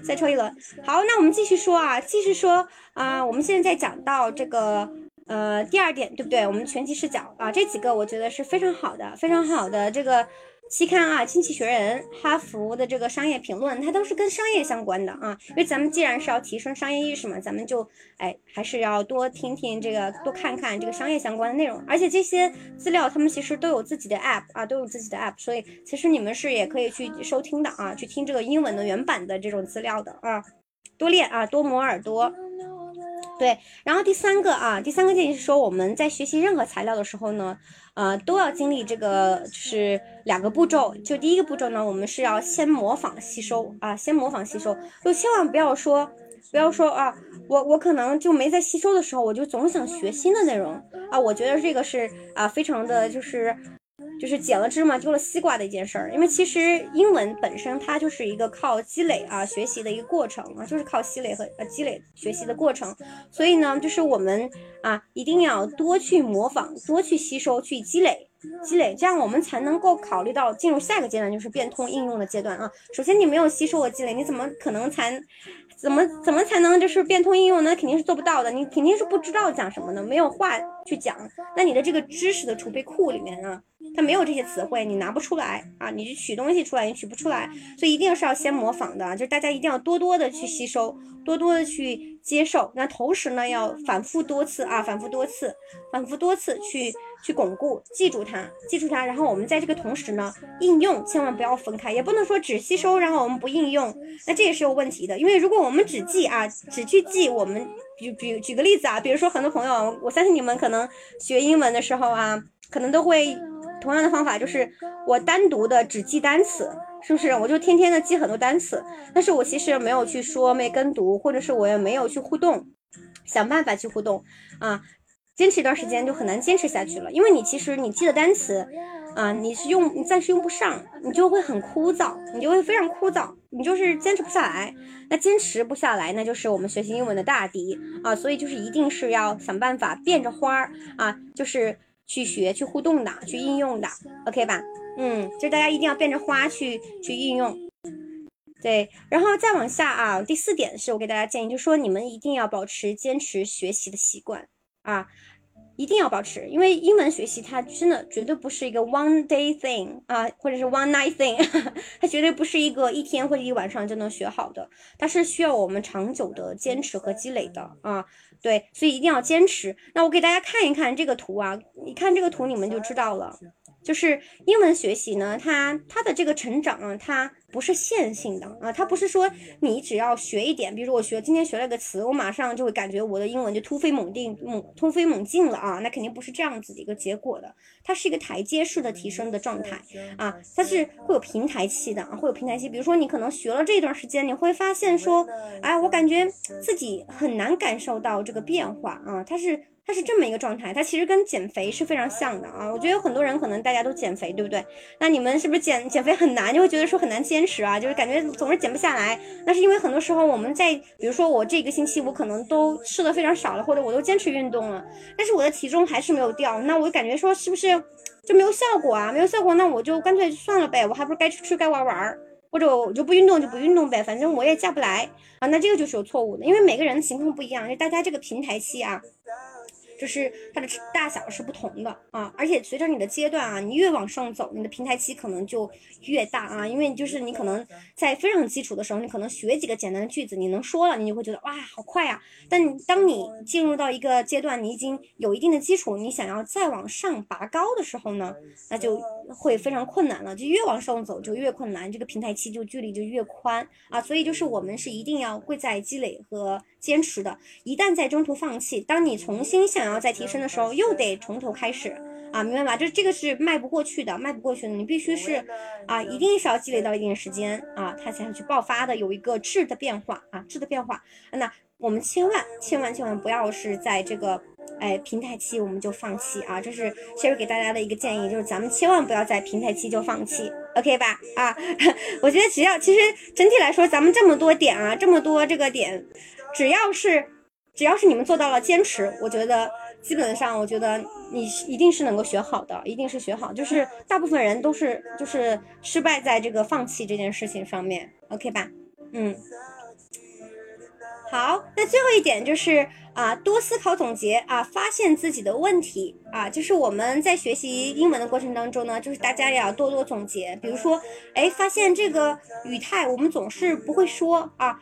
再抽一轮。好，那我们继续说啊，继续说啊，我们现在讲到这个。呃，第二点对不对？我们全集视角啊，这几个我觉得是非常好的，非常好的这个期刊啊，《经济学人》、哈佛的这个商业评论，它都是跟商业相关的啊。因为咱们既然是要提升商业意识嘛，咱们就哎还是要多听听这个，多看看这个商业相关的内容。而且这些资料他们其实都有自己的 app 啊，都有自己的 app，所以其实你们是也可以去收听的啊，去听这个英文的原版的这种资料的啊，多练啊，多磨耳朵。对，然后第三个啊，第三个建议是说，我们在学习任何材料的时候呢，呃，都要经历这个就是两个步骤。就第一个步骤呢，我们是要先模仿吸收啊，先模仿吸收，就千万不要说，不要说啊，我我可能就没在吸收的时候，我就总想学新的内容啊。我觉得这个是啊，非常的就是。就是捡了芝麻丢了西瓜的一件事儿，因为其实英文本身它就是一个靠积累啊学习的一个过程啊，就是靠积累和呃积累学习的过程。所以呢，就是我们啊一定要多去模仿，多去吸收，去积累积累，这样我们才能够考虑到进入下一个阶段，就是变通应用的阶段啊。首先你没有吸收和积累，你怎么可能才怎么怎么才能就是变通应用呢？肯定是做不到的，你肯定是不知道讲什么的，没有话去讲，那你的这个知识的储备库里面啊。它没有这些词汇，你拿不出来啊！你去取东西出来，你取不出来，所以一定是要先模仿的，就是大家一定要多多的去吸收，多多的去接受。那同时呢，要反复多次啊，反复多次，反复多次去去巩固，记住它，记住它。然后我们在这个同时呢，应用千万不要分开，也不能说只吸收，然后我们不应用，那这也是有问题的。因为如果我们只记啊，只去记，我们举举举个例子啊，比如说很多朋友，我相信你们可能学英文的时候啊，可能都会。同样的方法就是我单独的只记单词，是不是？我就天天的记很多单词，但是我其实没有去说，没跟读，或者是我也没有去互动，想办法去互动啊。坚持一段时间就很难坚持下去了，因为你其实你记的单词啊，你是用你暂时用不上，你就会很枯燥，你就会非常枯燥，你就是坚持不下来。那坚持不下来，那就是我们学习英文的大敌啊。所以就是一定是要想办法变着花儿啊，就是。去学、去互动的、去应用的，OK 吧？嗯，就是大家一定要变着花去去应用，对。然后再往下啊，第四点是我给大家建议，就是说你们一定要保持坚持学习的习惯啊。一定要保持，因为英文学习它真的绝对不是一个 one day thing 啊，或者是 one night thing，它绝对不是一个一天或者一晚上就能学好的，它是需要我们长久的坚持和积累的啊。对，所以一定要坚持。那我给大家看一看这个图啊，你看这个图你们就知道了。就是英文学习呢，它它的这个成长啊，它不是线性的啊，它不是说你只要学一点，比如我学今天学了个词，我马上就会感觉我的英文就突飞猛进，猛突飞猛进了啊，那肯定不是这样子的一个结果的，它是一个台阶式的提升的状态啊，它是会有平台期的啊，会有平台期，比如说你可能学了这段时间，你会发现说，哎，我感觉自己很难感受到这个变化啊，它是。它是这么一个状态，它其实跟减肥是非常像的啊。我觉得有很多人可能大家都减肥，对不对？那你们是不是减减肥很难？就会觉得说很难坚持啊，就是感觉总是减不下来。那是因为很多时候我们在，比如说我这个星期我可能都吃的非常少了，或者我都坚持运动了，但是我的体重还是没有掉。那我就感觉说是不是就没有效果啊？没有效果，那我就干脆算了呗。我还不是该吃吃该玩玩，或者我就不运动就不运动呗，反正我也下不来啊。那这个就是有错误的，因为每个人的情况不一样，就大家这个平台期啊。就是它的大小是不同的啊，而且随着你的阶段啊，你越往上走，你的平台期可能就越大啊，因为就是你可能在非常基础的时候，你可能学几个简单的句子，你能说了，你就会觉得哇，好快啊。但当你进入到一个阶段，你已经有一定的基础，你想要再往上拔高的时候呢，那就会非常困难了。就越往上走就越困难，这个平台期就距离就越宽啊。所以就是我们是一定要贵在积累和。坚持的，一旦在中途放弃，当你重新想要再提升的时候，又得从头开始啊，明白吧？这这个是迈不过去的，迈不过去的，你必须是啊，一定是要积累到一定时间啊，它才会去爆发的，有一个质的变化啊，质的变化。那我们千万千万千万不要是在这个哎平台期我们就放弃啊，这是 Sherry 给大家的一个建议，就是咱们千万不要在平台期就放弃，OK 吧？啊，我觉得只要其实整体来说，咱们这么多点啊，这么多这个点。只要是，只要是你们做到了坚持，我觉得基本上，我觉得你一定是能够学好的，一定是学好。就是大部分人都是，就是失败在这个放弃这件事情上面，OK 吧？嗯，好，那最后一点就是啊，多思考总结啊，发现自己的问题啊，就是我们在学习英文的过程当中呢，就是大家也要多多总结。比如说，哎，发现这个语态我们总是不会说啊。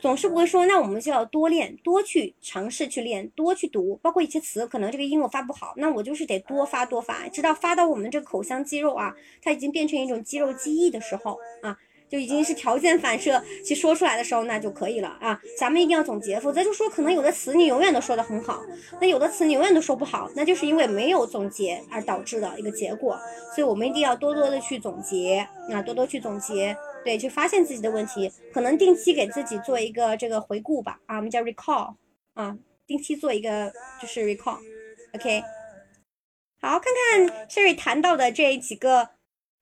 总是不会说，那我们就要多练，多去尝试去练，多去读，包括一些词，可能这个音我发不好，那我就是得多发多发，直到发到我们这个口腔肌肉啊，它已经变成一种肌肉记忆的时候啊，就已经是条件反射去说出来的时候，那就可以了啊。咱们一定要总结，否则就说可能有的词你永远都说得很好，那有的词你永远都说不好，那就是因为没有总结而导致的一个结果。所以我们一定要多多的去总结啊，多多去总结。对，去发现自己的问题，可能定期给自己做一个这个回顾吧，啊，我们叫 recall，啊，定期做一个就是 recall，OK，好，看看 Sherry 谈到的这几个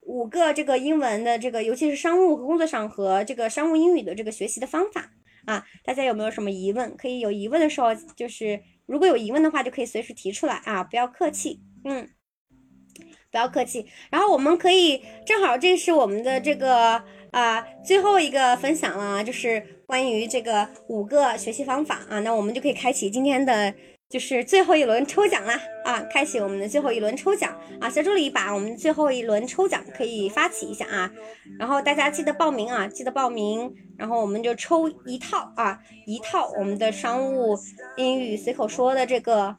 五个这个英文的这个，尤其是商务和工作上和这个商务英语的这个学习的方法啊，大家有没有什么疑问？可以有疑问的时候，就是如果有疑问的话，就可以随时提出来啊，不要客气，嗯。不要客气，然后我们可以正好这是我们的这个啊最后一个分享了，就是关于这个五个学习方法啊，那我们就可以开启今天的就是最后一轮抽奖啦啊，开启我们的最后一轮抽奖啊，小助理把我们最后一轮抽奖可以发起一下啊，然后大家记得报名啊，记得报名，然后我们就抽一套啊一套我们的商务英语随口说的这个。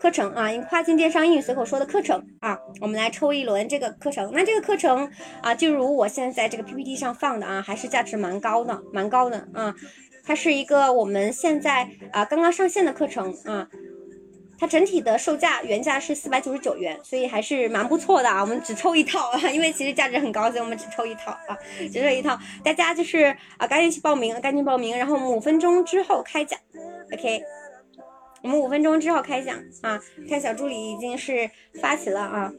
课程啊，跨境电商英语随口说的课程啊，我们来抽一轮这个课程。那这个课程啊，就如我现在在这个 PPT 上放的啊，还是价值蛮高的，蛮高的啊。它是一个我们现在啊刚刚上线的课程啊，它整体的售价原价是四百九十九元，所以还是蛮不错的啊。我们只抽一套啊，因为其实价值很高，所以我们只抽一套啊，只抽一套。大家就是啊，赶紧去报名，赶紧报名，然后五分钟之后开奖，OK。我们五分钟之后开奖啊！看小助理已经是发起了啊，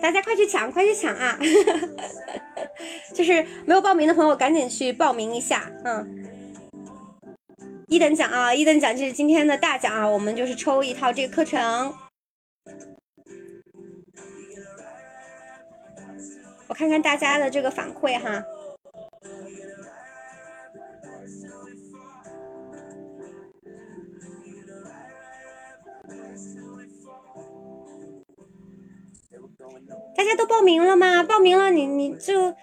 大家快去抢，快去抢啊！就是没有报名的朋友赶紧去报名一下，嗯。一等奖啊，一等奖就是今天的大奖啊，我们就是抽一套这个课程。我看看大家的这个反馈哈。大家都报名了吗？报名了，你你就，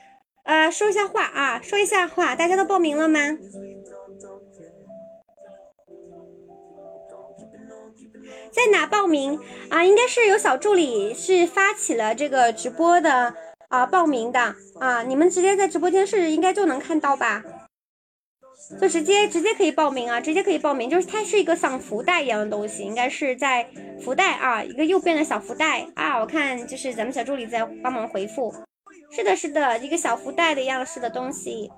呃，说一下话啊，说一下话，大家都报名了吗？在哪报名啊？应该是有小助理是发起了这个直播的啊报名的啊，你们直接在直播间是应该就能看到吧？就直接直接可以报名啊，直接可以报名，就是它是一个像福袋一样的东西，应该是在福袋啊，一个右边的小福袋啊，我看就是咱们小助理在帮忙回复，是的，是的，一个小福袋的样式的东西，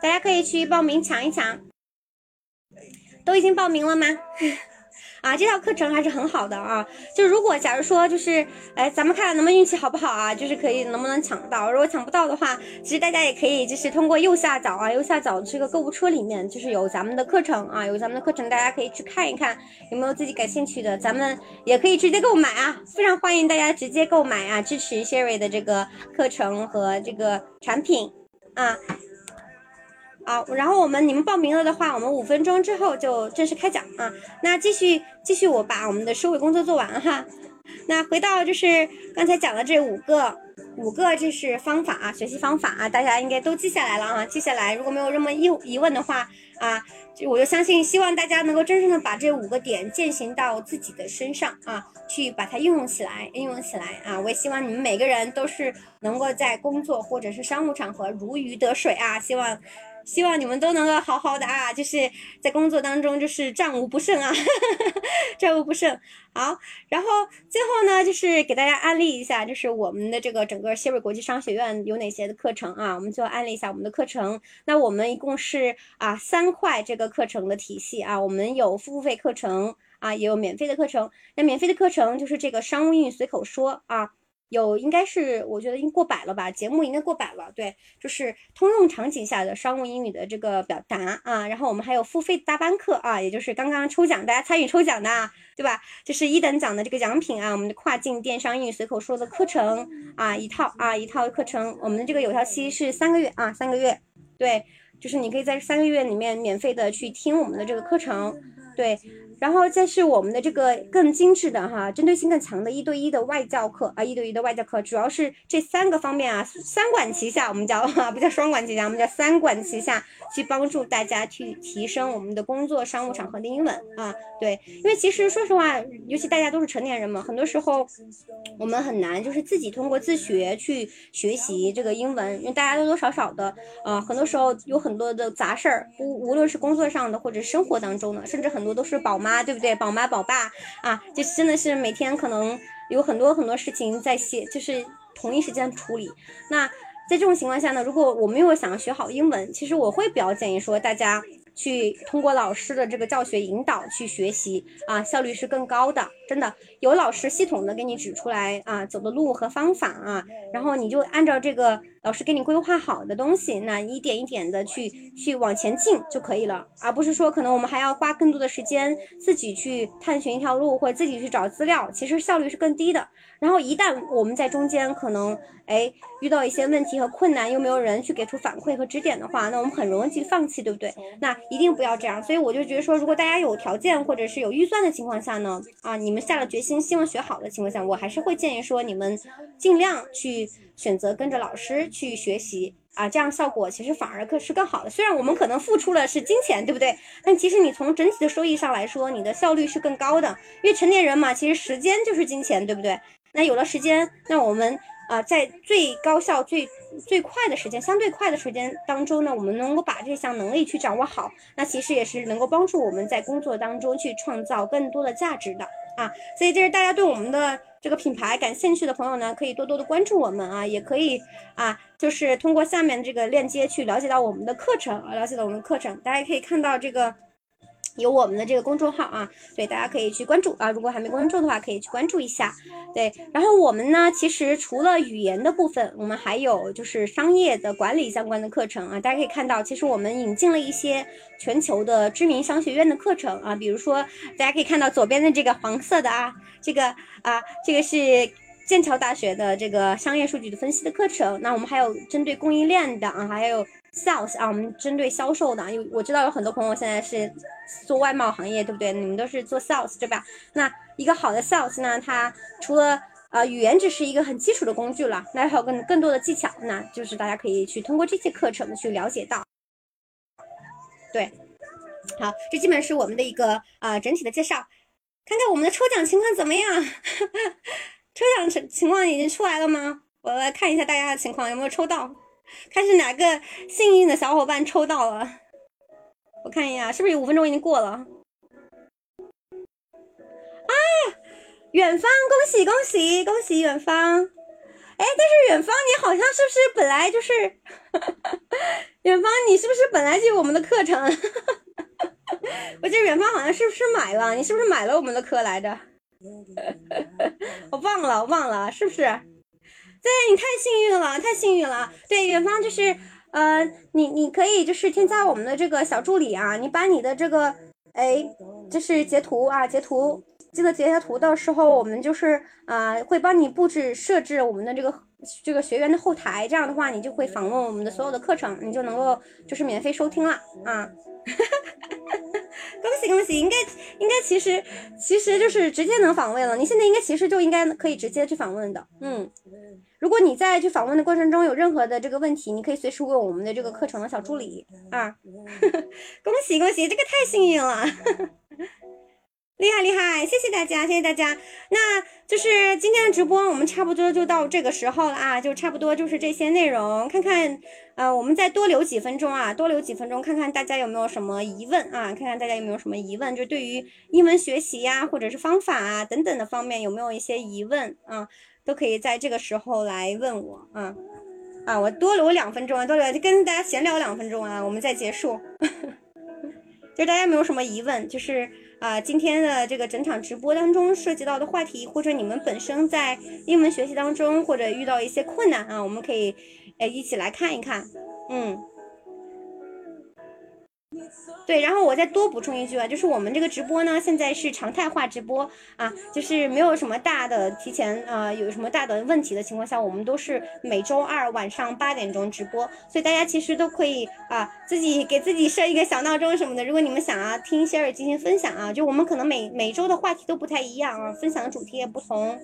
大家可以去报名抢一抢，都已经报名了吗？啊，这套课程还是很好的啊！就如果假如说就是，哎，咱们看看能不能运气好不好啊？就是可以能不能抢到？如果抢不到的话，其实大家也可以就是通过右下角啊，右下角这个购物车里面就是有咱们的课程啊，有咱们的课程，大家可以去看一看有没有自己感兴趣的，咱们也可以直接购买啊！非常欢迎大家直接购买啊，支持 Sherry 的这个课程和这个产品啊。好，然后我们你们报名了的话，我们五分钟之后就正式开讲啊。那继续继续，我把我们的收尾工作做完哈。那回到就是刚才讲的这五个五个，这是方法啊，学习方法啊，大家应该都记下来了啊。记下来，如果没有任何疑疑问的话啊，就我就相信，希望大家能够真正的把这五个点践行到自己的身上啊，去把它应用起来，应用起来啊。我也希望你们每个人都是能够在工作或者是商务场合如鱼得水啊。希望。希望你们都能够好好的啊，就是在工作当中就是战无不胜啊，战无不胜。好，然后最后呢，就是给大家安利一下，就是我们的这个整个谢瑞国际商学院有哪些的课程啊？我们就安利一下我们的课程。那我们一共是啊三块这个课程的体系啊，我们有付费课程啊，也有免费的课程。那免费的课程就是这个商务英语随口说啊。有应该是，我觉得应过百了吧，节目应该过百了。对，就是通用场景下的商务英语的这个表达啊。然后我们还有付费大班课啊，也就是刚刚抽奖大家参与抽奖的，对吧？就是一等奖的这个奖品啊，我们的跨境电商英语随口说的课程啊，一套啊一套课程。我们的这个有效期是三个月啊，三个月。对，就是你可以在三个月里面免费的去听我们的这个课程，对。然后再是我们的这个更精致的哈，针对性更强的一对一的外教课啊，一对一的外教课，主要是这三个方面啊，三管齐下，我们叫不叫双管齐下，我们叫三管齐下，去帮助大家去提升我们的工作商务场合的英文啊，对，因为其实说实话，尤其大家都是成年人嘛，很多时候我们很难就是自己通过自学去学习这个英文，因为大家多多少少的啊，很多时候有很多的杂事儿，无无论是工作上的或者生活当中的，甚至很多都是宝妈。啊，对不对？宝妈宝爸啊，就真的是每天可能有很多很多事情在写，就是同一时间处理。那在这种情况下呢，如果我没有想要学好英文，其实我会比较建议说大家。去通过老师的这个教学引导去学习啊，效率是更高的。真的有老师系统的给你指出来啊，走的路和方法啊，然后你就按照这个老师给你规划好的东西，那一点一点的去去往前进就可以了，而不是说可能我们还要花更多的时间自己去探寻一条路或者自己去找资料，其实效率是更低的。然后一旦我们在中间可能哎遇到一些问题和困难，又没有人去给出反馈和指点的话，那我们很容易去放弃，对不对？那一定不要这样。所以我就觉得说，如果大家有条件或者是有预算的情况下呢，啊，你们下了决心希望学好的情况下，我还是会建议说，你们尽量去选择跟着老师去学习啊，这样效果其实反而更是更好的。虽然我们可能付出了是金钱，对不对？但其实你从整体的收益上来说，你的效率是更高的，因为成年人嘛，其实时间就是金钱，对不对？那有了时间，那我们啊，在最高效、最最快的时间，相对快的时间当中呢，我们能够把这项能力去掌握好，那其实也是能够帮助我们在工作当中去创造更多的价值的啊。所以，这是大家对我们的这个品牌感兴趣的朋友呢，可以多多的关注我们啊，也可以啊，就是通过下面这个链接去了解到我们的课程啊，了解到我们的课程，大家可以看到这个。有我们的这个公众号啊，对，大家可以去关注啊。如果还没关注的话，可以去关注一下。对，然后我们呢，其实除了语言的部分，我们还有就是商业的管理相关的课程啊。大家可以看到，其实我们引进了一些全球的知名商学院的课程啊，比如说大家可以看到左边的这个黄色的啊，这个啊，这个是剑桥大学的这个商业数据的分析的课程。那我们还有针对供应链的啊，还有。Sales 啊，我们针对销售的，因为我知道有很多朋友现在是做外贸行业，对不对？你们都是做 sales 对吧？那一个好的 sales 呢，它除了啊，语言只是一个很基础的工具了，那还有更更多的技巧，那就是大家可以去通过这些课程去了解到。对，好，这基本是我们的一个啊整体的介绍。看看我们的抽奖情况怎么样？抽奖情情况已经出来了吗？我来看一下大家的情况有没有抽到，看是哪个幸运的小伙伴抽到了。我看一下，是不是有五分钟已经过了？啊，远方，恭喜恭喜恭喜远方！哎，但是远方你好像是不是本来就是？远方你是不是本来就有我们的课程？我记得远方好像是不是买了？你是不是买了我们的课来着？我忘了，我忘了，是不是？对，你太幸运了，太幸运了。对，远方就是。呃，你你可以就是添加我们的这个小助理啊，你把你的这个哎，就是截图啊，截图，记得截下图，到时候我们就是啊，会帮你布置设置我们的这个这个学员的后台，这样的话你就会访问我们的所有的课程，你就能够就是免费收听了啊。恭喜恭喜，应该应该其实其实就是直接能访问了，你现在应该其实就应该可以直接去访问的，嗯。如果你在去访问的过程中有任何的这个问题，你可以随时问我们的这个课程的小助理啊。恭喜恭喜，这个太幸运了，厉害厉害，谢谢大家，谢谢大家。那就是今天的直播，我们差不多就到这个时候了啊，就差不多就是这些内容。看看，呃，我们再多留几分钟啊，多留几分钟，看看大家有没有什么疑问啊，看看大家有没有什么疑问，就对于英文学习呀，或者是方法啊等等的方面，有没有一些疑问啊？都可以在这个时候来问我啊啊！我多留两分钟啊，多留跟大家闲聊两分钟啊，我们再结束。就大家没有什么疑问，就是啊，今天的这个整场直播当中涉及到的话题，或者你们本身在英文学习当中或者遇到一些困难啊，我们可以诶一起来看一看，嗯。对，然后我再多补充一句啊，就是我们这个直播呢，现在是常态化直播啊，就是没有什么大的提前啊，有什么大的问题的情况下，我们都是每周二晚上八点钟直播，所以大家其实都可以啊，自己给自己设一个小闹钟什么的。如果你们想啊听 Sherry 进行分享啊，就我们可能每每周的话题都不太一样啊，分享的主题也不同，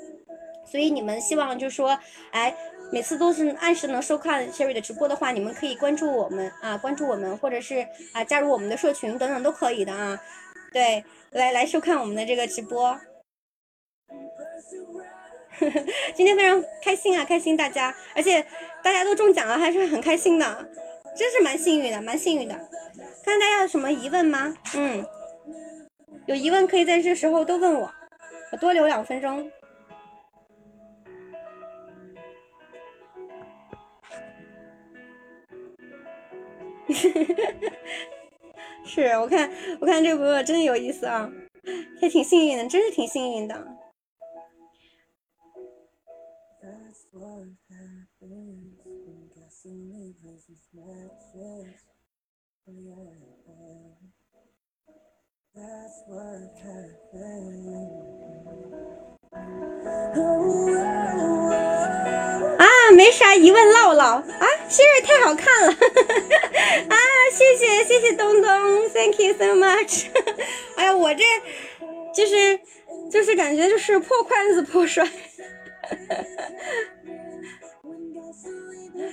所以你们希望就是说，哎。每次都是按时能收看 Sherry 的直播的话，你们可以关注我们啊，关注我们，或者是啊加入我们的社群等等都可以的啊。对，来来收看我们的这个直播。今天非常开心啊，开心大家，而且大家都中奖了，还是很开心的，真是蛮幸运的，蛮幸运的。看大家有什么疑问吗？嗯，有疑问可以在这时候都问我，我多留两分钟。是我看，我看这个朋友真有意思啊，也挺幸运的，真是挺幸运的。没啥疑问唠唠啊，新锐太好看了 啊！谢谢谢谢东东，Thank you so much。哎呀，我这就是就是感觉就是破罐子破摔，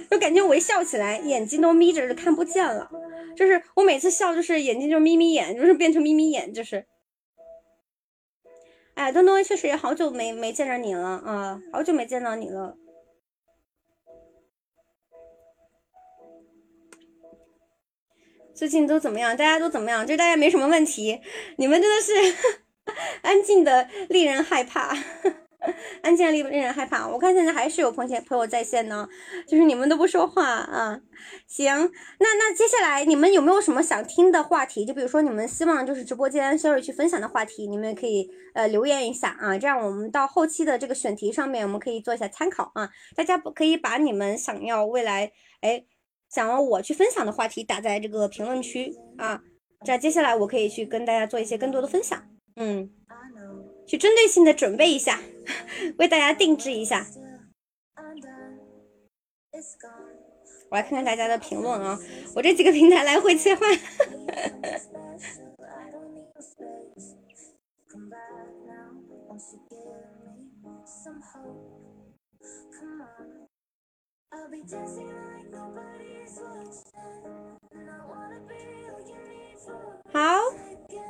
就感觉我一笑起来眼睛都眯着就看不见了，就是我每次笑就是眼睛就眯眯眼，就是变成眯眯眼，就是。哎，东东确实也好久没没见着你了啊，好久没见到你了。最近都怎么样？大家都怎么样？就大家没什么问题。你们真的是 安静的令人害怕，安静的令令人害怕。我看现在还是有朋友朋友在线呢，就是你们都不说话啊。行，那那接下来你们有没有什么想听的话题？就比如说你们希望就是直播间 Sherry 去分享的话题，你们可以呃留言一下啊，这样我们到后期的这个选题上面我们可以做一下参考啊。大家不可以把你们想要未来哎。想要我去分享的话题打在这个评论区啊，这接下来我可以去跟大家做一些更多的分享，嗯，去针对性的准备一下，为大家定制一下。我来看看大家的评论啊，我这几个平台来回切换。Come on. 好，again.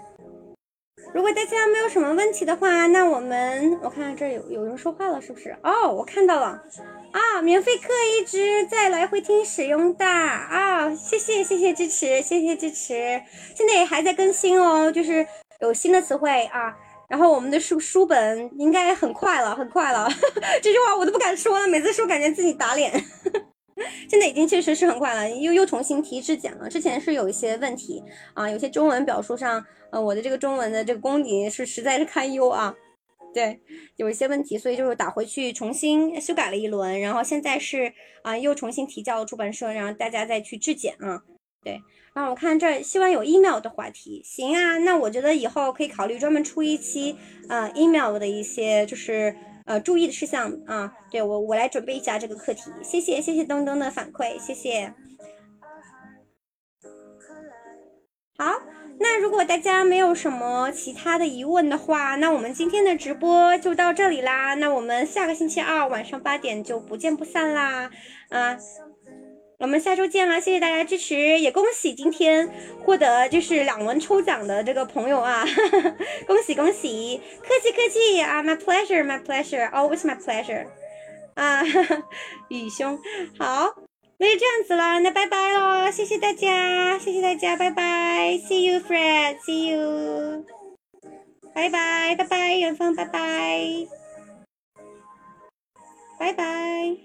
如果大家没有什么问题的话，那我们我看看这儿有有人说话了，是不是？哦，我看到了啊，免费课一直在来回听使用的啊，谢谢谢谢支持，谢谢支持，现在也还在更新哦，就是有新的词汇啊。然后我们的书书本应该很快了，很快了。这句话我都不敢说了，每次说感觉自己打脸。现在已经确实是很快了，又又重新提质检了。之前是有一些问题啊，有些中文表述上，呃，我的这个中文的这个功底是实在是堪忧啊。对，有一些问题，所以就是打回去重新修改了一轮，然后现在是啊、又重新提交了出版社，然后大家再去质检啊。对，然后我看这希望有 email 的话题，行啊，那我觉得以后可以考虑专门出一期呃 email 的一些就是呃注意的事项啊。对我我来准备一下这个课题，谢谢谢谢东东的反馈，谢谢。好，那如果大家没有什么其他的疑问的话，那我们今天的直播就到这里啦。那我们下个星期二晚上八点就不见不散啦。啊，我们下周见啦！谢谢大家支持，也恭喜今天获得就是两轮抽奖的这个朋友啊，恭喜恭喜！客气客气啊，my pleasure，my pleasure，always my pleasure。啊，宇兄，好，那就这样子了，那拜拜喽，谢谢大家，谢谢大家，拜拜，see you friend，see you，拜拜拜拜，远方，拜拜，拜拜。